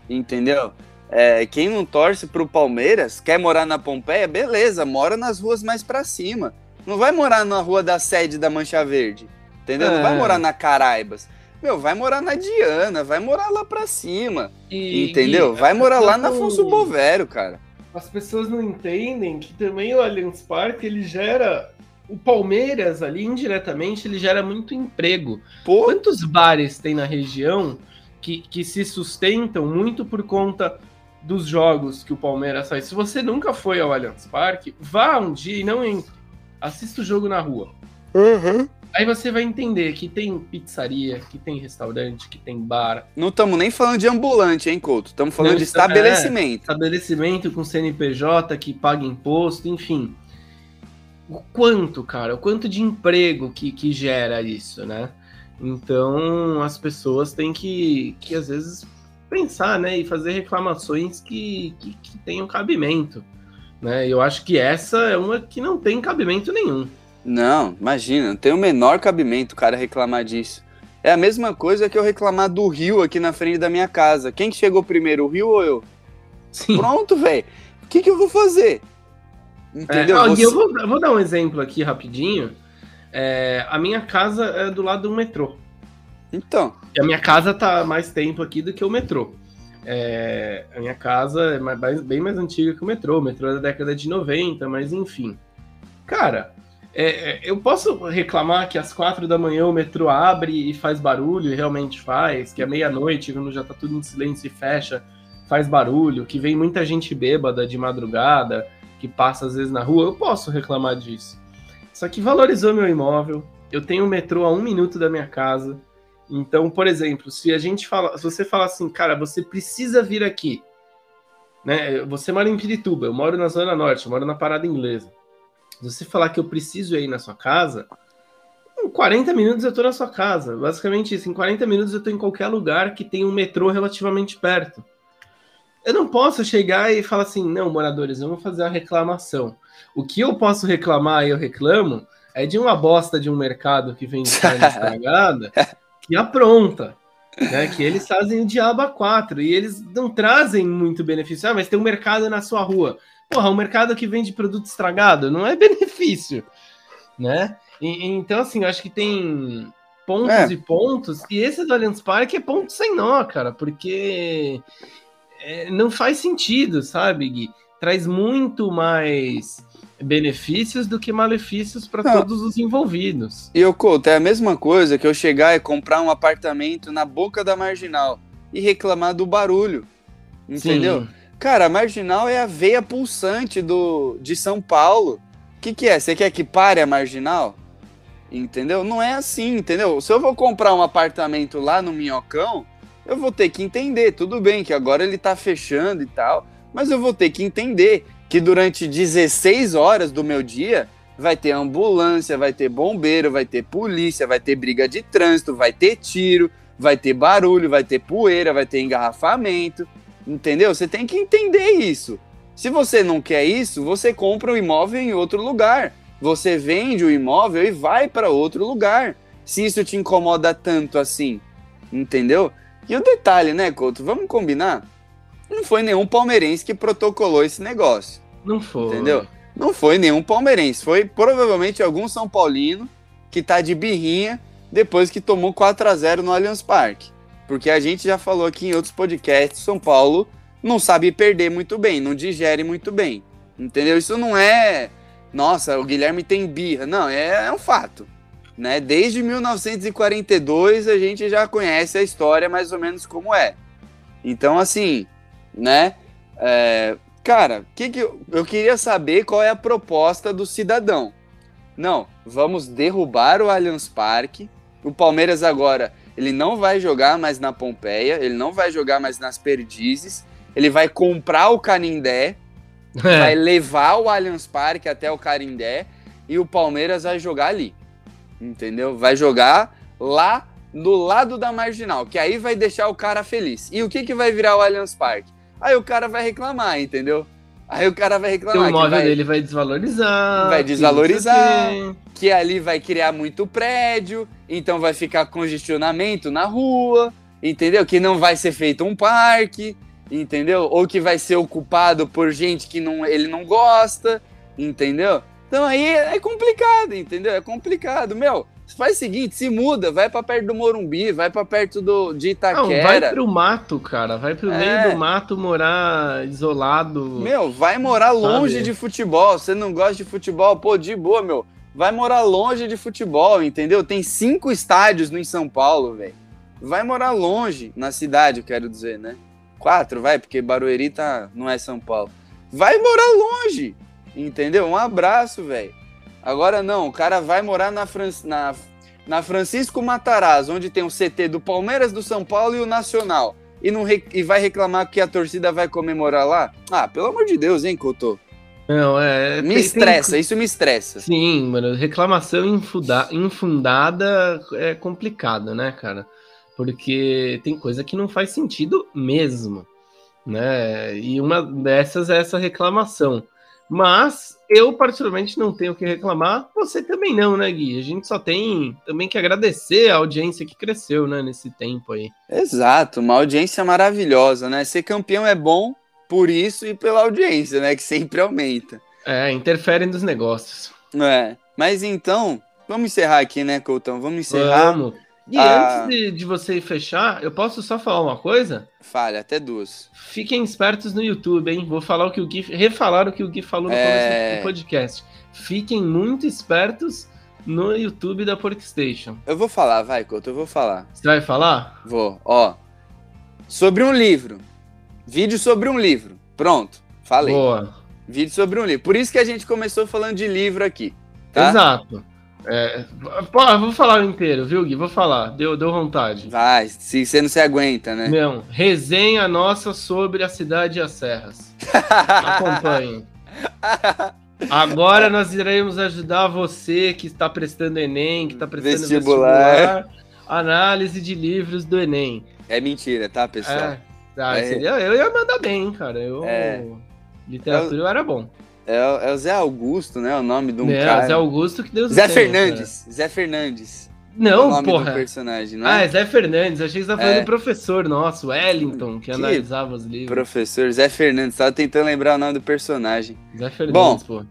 Entendeu? É, quem não torce pro Palmeiras, quer morar na Pompeia, beleza, mora nas ruas mais para cima. Não vai morar na rua da sede da Mancha Verde. Entendeu? É. Não vai é. morar na Caraibas. Meu, vai morar na Diana, vai morar lá pra cima. E, entendeu? E vai morar lá na Afonso Bovero, cara. As pessoas não entendem que também o Allianz Parque ele gera o Palmeiras ali, indiretamente, ele gera muito emprego. Pô. Quantos bares tem na região que, que se sustentam muito por conta dos jogos que o Palmeiras faz? Se você nunca foi ao Allianz Parque, vá um dia e não entre. Assista o jogo na rua. Uhum. Aí você vai entender que tem pizzaria, que tem restaurante, que tem bar. Não estamos nem falando de ambulante, hein, Couto? Estamos falando não, de estabelecimento. É, estabelecimento com CNPJ que paga imposto, enfim o quanto, cara, o quanto de emprego que, que gera isso, né? Então as pessoas têm que, que às vezes pensar, né, e fazer reclamações que, que, que tenham cabimento, né? Eu acho que essa é uma que não tem cabimento nenhum. Não, imagina, não tem o menor cabimento o cara reclamar disso. É a mesma coisa que eu reclamar do rio aqui na frente da minha casa. Quem que chegou primeiro, o rio ou eu? Sim. Pronto, velho. O que, que eu vou fazer? Entendeu? É, Você... eu, vou, eu, vou, dar um exemplo aqui rapidinho. É, a minha casa é do lado do metrô. Então. E a minha casa tá mais tempo aqui do que o metrô. É, a minha casa é mais, bem mais antiga que o metrô. O metrô é da década de 90, mas enfim. Cara, é, é, eu posso reclamar que às quatro da manhã o metrô abre e faz barulho, e realmente faz, que à meia-noite, quando já tá tudo em silêncio e fecha, faz barulho, que vem muita gente bêbada de madrugada, que passa às vezes na rua, eu posso reclamar disso. Só que valorizou meu imóvel, eu tenho um metrô a um minuto da minha casa. Então, por exemplo, se a gente fala, se você fala assim, cara, você precisa vir aqui, né? Você mora em Pirituba, eu moro na Zona Norte, eu moro na Parada Inglesa. Se você falar que eu preciso ir na sua casa, em 40 minutos eu tô na sua casa. Basicamente isso, em 40 minutos eu tô em qualquer lugar que tenha um metrô relativamente perto. Eu não posso chegar e falar assim, não, moradores, vamos fazer a reclamação. O que eu posso reclamar e eu reclamo é de uma bosta de um mercado que vende carne estragada que apronta. Né, que eles fazem o diabo a quatro e eles não trazem muito benefício. Ah, mas tem um mercado na sua rua. Porra, um mercado que vende produto estragado não é benefício. né? E, então, assim, eu acho que tem pontos É. e pontos, e esse do Allianz Parque é ponto sem nó, cara, porque é, não faz sentido, sabe, Gui? Traz muito mais benefícios do que malefícios para todos os envolvidos. E eu Couto, é a mesma coisa que eu chegar e comprar um apartamento na boca da marginal e reclamar do barulho. Entendeu? Sim. Cara, a marginal é a veia pulsante do, de São Paulo. O que, que é? Você quer que pare a marginal? Entendeu? Não é assim, entendeu? Se eu vou comprar um apartamento lá no Minhocão, eu vou ter que entender. Tudo bem que agora ele tá fechando e tal, mas eu vou ter que entender que durante 16 horas do meu dia vai ter ambulância, vai ter bombeiro, vai ter polícia, vai ter briga de trânsito, vai ter tiro, vai ter barulho, vai ter poeira, vai ter engarrafamento. Entendeu? Você tem que entender isso. Se você não quer isso, você compra o imóvel em outro lugar. Você vende o imóvel e vai para outro lugar. Se isso te incomoda tanto assim. Entendeu? E o detalhe, né, Couto? Vamos combinar? Não foi nenhum palmeirense que protocolou esse negócio. Não foi. Entendeu? Não foi nenhum palmeirense. Foi provavelmente algum São Paulino que tá de birrinha depois que tomou 4 a 0 no Allianz Parque. Porque a gente já falou aqui em outros podcasts, São Paulo não sabe perder muito bem, não digere muito bem. Entendeu? Isso não é, nossa, o Guilherme tem birra. Não, é, é um fato. Né? Desde 1942 a gente já conhece a história mais ou menos como é. Então, assim, né? É, cara, que que eu, eu queria saber qual é a proposta do cidadão. Não, vamos derrubar o Allianz Parque. O Palmeiras agora, ele não vai jogar mais na Pompeia, ele não vai jogar mais nas Perdizes, ele vai comprar o Canindé, vai É, levar o Allianz Parque até o Carindé e o Palmeiras vai jogar ali. Entendeu? Vai jogar lá do lado da marginal, que aí vai deixar o cara feliz. E o que, que vai virar o Allianz Parque? Aí o cara vai reclamar, entendeu? Aí o cara vai o reclamar. que imóvel vai- dele vai desvalorizar. Vai desvalorizar. o que ali vai criar muito prédio, então vai ficar congestionamento na rua, entendeu? Que não vai ser feito um parque, entendeu? Ou que vai ser ocupado por gente que não, ele não gosta, entendeu? Então aí é complicado, entendeu? É complicado, meu. Faz o seguinte, se muda, vai pra perto do Morumbi, vai pra perto do, de Não, vai Itaquera. pro mato, cara. Vai pro É. meio do mato morar isolado. Meu, vai morar longe Sabe? de futebol. Você não gosta de futebol, pô, de boa, meu. Vai morar longe de futebol, entendeu? Tem cinco estádios no em São Paulo, velho. Vai morar longe na cidade, eu quero dizer, né? Quatro, vai, porque Barueri tá, não é São Paulo. Vai morar longe, entendeu? Um abraço, velho. Agora não, o cara vai morar na, Fran na, na Francisco Matarazzo, onde tem o CT do Palmeiras, do São Paulo e o Nacional. E, não e vai reclamar que a torcida vai comemorar lá? Ah, pelo amor de Deus, hein, Couto? Não, é. Me tem- estressa, isso me estressa. Sim, mano, reclamação infunda- infundada é complicado, né, cara? Porque tem coisa que não faz sentido mesmo, né? E uma dessas é essa reclamação. Mas eu, particularmente, não tenho o que reclamar. Você também não, né, Gui? A gente só tem também que agradecer a audiência que cresceu, né, nesse tempo aí. Exato, uma audiência maravilhosa, né? Ser campeão é bom por isso e pela audiência, né? Que sempre aumenta. É, interfere nos negócios. É. Mas então, vamos encerrar aqui, né, Coutão? Vamos encerrar. Vamos. E Ah. antes de, de você fechar, eu posso só falar uma coisa? Falha, até duas. Fiquem espertos no YouTube, hein? Vou falar o que o Gui, refalar o que o Gui falou no É. começo do podcast. Fiquem muito espertos no YouTube da Porkstation. Eu vou falar, vai, Couto, eu vou falar. Você vai falar? Vou, ó. Sobre um livro. Vídeo sobre um livro. Pronto, falei. Boa. Vídeo sobre um livro. Por isso que a gente começou falando de livro aqui. Tá? Exato. É, pô, eu vou falar inteiro, viu, Gui? Vou falar. Deu, deu vontade. Vai, se você não se aguenta, né? Não, resenha nossa sobre a cidade e as serras. Acompanhem. Agora nós iremos ajudar você que está prestando Enem, que está prestando Vestibular. vestibular. análise de livros do Enem. É mentira, tá, pessoal? É, ah, É. seria- eu ia mandar bem, cara. Eu, É. Literatura eu era bom. É, o- é o Zé Augusto, né? O nome de um É, cara. Zé Augusto que Deus Zé tenha, Fernandes. Zé Fernandes. cara. é o Não, do porra. personagem, não Ah, é? é Zé Fernandes. Achei que você estava falando É. do professor nosso, Wellington, que, Que analisava os livros. Professor Zé Fernandes. Tava tentando lembrar o nome do personagem. Zé Fernandes, pô.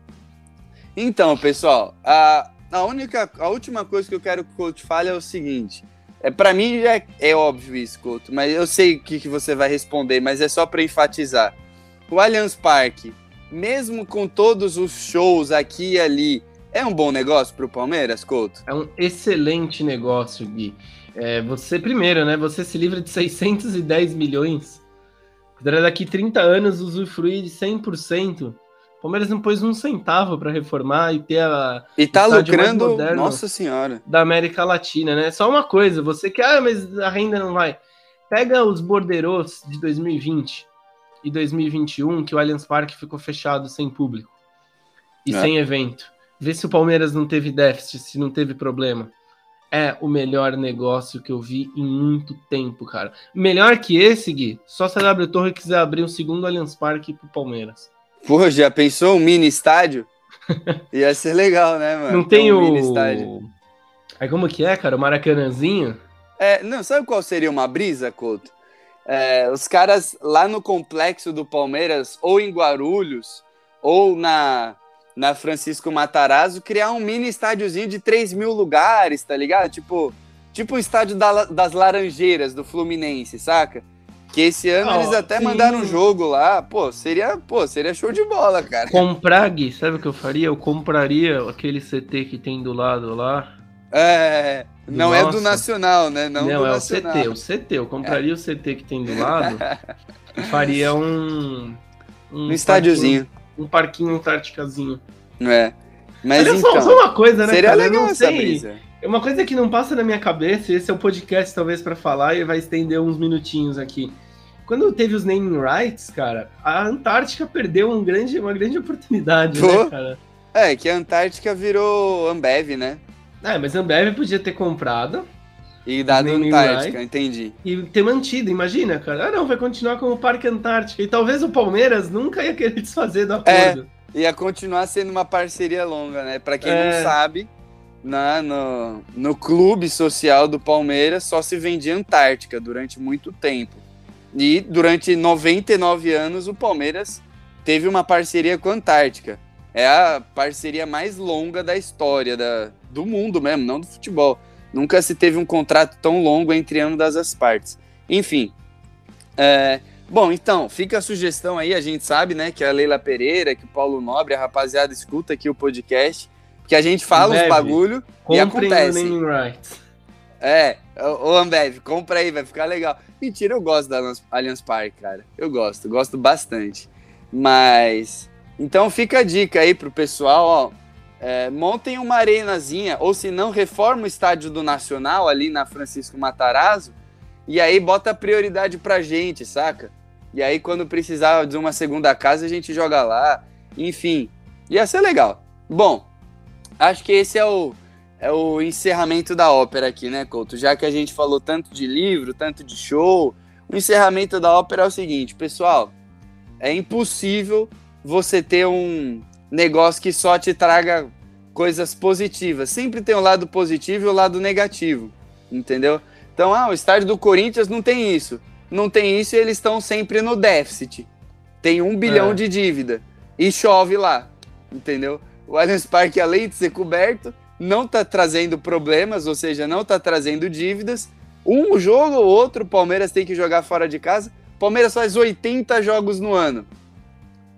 Então, pessoal, a, a única, a última coisa que eu quero que o Couto fale é o seguinte. É, para mim é, é óbvio isso, Couto, mas eu sei o que, que você vai responder, mas é só para enfatizar. O Allianz Parque, mesmo com todos os shows aqui e ali, é um bom negócio para o Palmeiras, Couto? É um excelente negócio, Gui. É, você, primeiro, né? Você se livra de 610 milhões. Daqui 30 anos usufruir de 100%. Palmeiras não pôs um centavo para reformar e ter a. E tá lucrando, nossa senhora. Da América Latina, né? Só uma coisa, você que, ah, mas a renda não vai. Pega os borderos de 2020 e 2021, que o Allianz Parque ficou fechado sem público e é. sem evento. Vê se o Palmeiras não teve déficit, se não teve problema. É o melhor negócio que eu vi em muito tempo, cara. Melhor que esse, Gui, só se a W Torre quiser abrir um segundo Allianz Parque pro Palmeiras. Pô, já pensou um mini estádio? Ia ser legal, né, mano? Não tem um o. Mini estádio. Aí como que é, cara? O Maracanãzinho? É, não, sabe qual seria uma brisa, Couto? É, os caras lá no complexo do Palmeiras, ou em Guarulhos, ou na, na Francisco Matarazzo, criar um mini estádiozinho de 3 mil lugares, tá ligado? Tipo, tipo o estádio da, das Laranjeiras do Fluminense, saca? Que esse ano oh, eles até sim. mandaram um jogo lá. Pô, seria, pô, seria show de bola, cara. Comprar, Gui, sabe o que eu faria? Eu compraria aquele CT que tem do lado lá. É. Não Nossa. é do Nacional, né? Não, não é Nacional. o CT. O CT. Eu compraria é. o CT que tem do lado. e faria um. Um, um estádiozinho. Um parquinho antárticazinho. É. Mas Olha então, só, só uma coisa, né? Seria cara? legal essa brisa. É uma coisa que não passa na minha cabeça, esse é o podcast talvez para falar e vai estender uns minutinhos aqui. Quando teve os naming rights, cara, a Antártica perdeu um grande, uma grande oportunidade, né, Pô. né, cara? É, que a Antártica virou Ambev, né? É, mas a Ambev podia ter comprado. E dado Antártica, entendi. E ter mantido, imagina, cara. Ah, não, vai continuar como Parque Antártica. E talvez o Palmeiras nunca ia querer desfazer do acordo. É, ia continuar sendo uma parceria longa, né? Pra quem é... não sabe, na, no, no clube social do Palmeiras só se vendia Antártica durante muito tempo. E durante 99 anos o Palmeiras teve uma parceria com a Antártica. É a parceria mais longa da história da, do mundo mesmo, não do futebol. Nunca se teve um contrato tão longo entre ambas as partes. Enfim. É, bom, então, fica a sugestão aí, a gente sabe, né, que a Leila Pereira, que o Paulo Nobre, a rapaziada escuta aqui o podcast, que a gente fala Ambev, os bagulho e acontece. É, o Ambev, compra aí, vai ficar legal. Mentira, eu gosto da Allianz Parque, cara. Eu gosto, gosto bastante. Mas. Então fica a dica aí pro pessoal, ó. É, montem uma arenazinha, ou se não, reforma o estádio do Nacional ali na Francisco Matarazzo. E aí bota prioridade pra gente, saca? E aí, quando precisar de uma segunda casa, a gente joga lá. Enfim, ia ser legal. Bom, acho que esse é o, é o encerramento da ópera aqui, né, Couto? Já que a gente falou tanto de livro, tanto de show, o encerramento da ópera é o seguinte, pessoal, é impossível você ter um negócio que só te traga coisas positivas. Sempre tem o lado positivo e o lado negativo, entendeu? Então, ah, o estádio do Corinthians não tem isso. Não tem isso e eles estão sempre no déficit. Tem um bilhão é. de dívida. E chove lá, entendeu? O Allianz Parque, além de ser coberto, não está trazendo problemas, ou seja, não está trazendo dívidas. Um jogo ou outro, o Palmeiras tem que jogar fora de casa. Palmeiras faz 80 jogos no ano.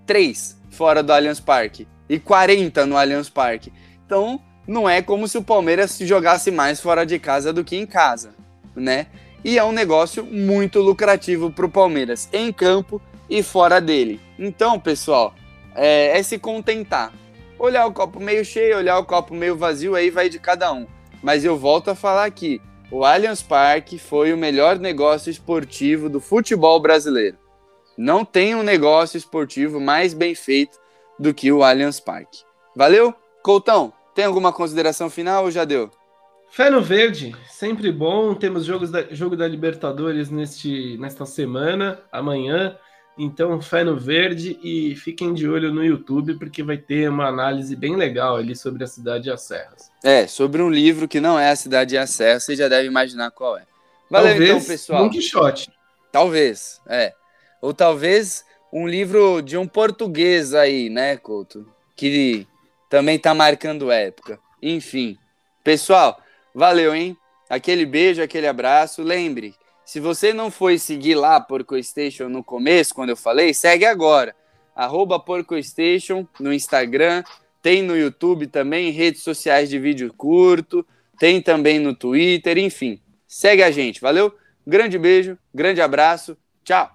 Três fora do Allianz Parque. E 40 no Allianz Parque. Então, não é como se o Palmeiras se jogasse mais fora de casa do que em casa, né? E é um negócio muito lucrativo para o Palmeiras, em campo e fora dele. Então, pessoal, é, é se contentar olhar o copo meio cheio, olhar o copo meio vazio, aí vai de cada um. Mas eu volto a falar aqui: o Allianz Parque foi o melhor negócio esportivo do futebol brasileiro. Não tem um negócio esportivo mais bem feito do que o Allianz Parque. Valeu? Coutão, tem alguma consideração final ou já deu? Fé no verde, sempre bom. Temos jogos da, jogo da Libertadores neste, nesta semana, amanhã. Então, fé no verde e fiquem de olho no YouTube, porque vai ter uma análise bem legal ali sobre a cidade e as serras. É, sobre um livro que não é a cidade e as serras, você já deve imaginar qual é. Valeu talvez então, pessoal. Don Quixote. Talvez, é. Ou talvez um livro de um português aí, né, Couto? Que também tá marcando época. enfim. Pessoal, valeu, hein? Aquele beijo, aquele abraço. Lembre, se você não foi seguir lá PorcoStation no começo, quando eu falei, segue agora. Arroba PorcoStation no Instagram, tem no YouTube também, redes sociais de vídeo curto, tem também no Twitter, enfim. Segue a gente, valeu? Grande beijo, grande abraço, tchau!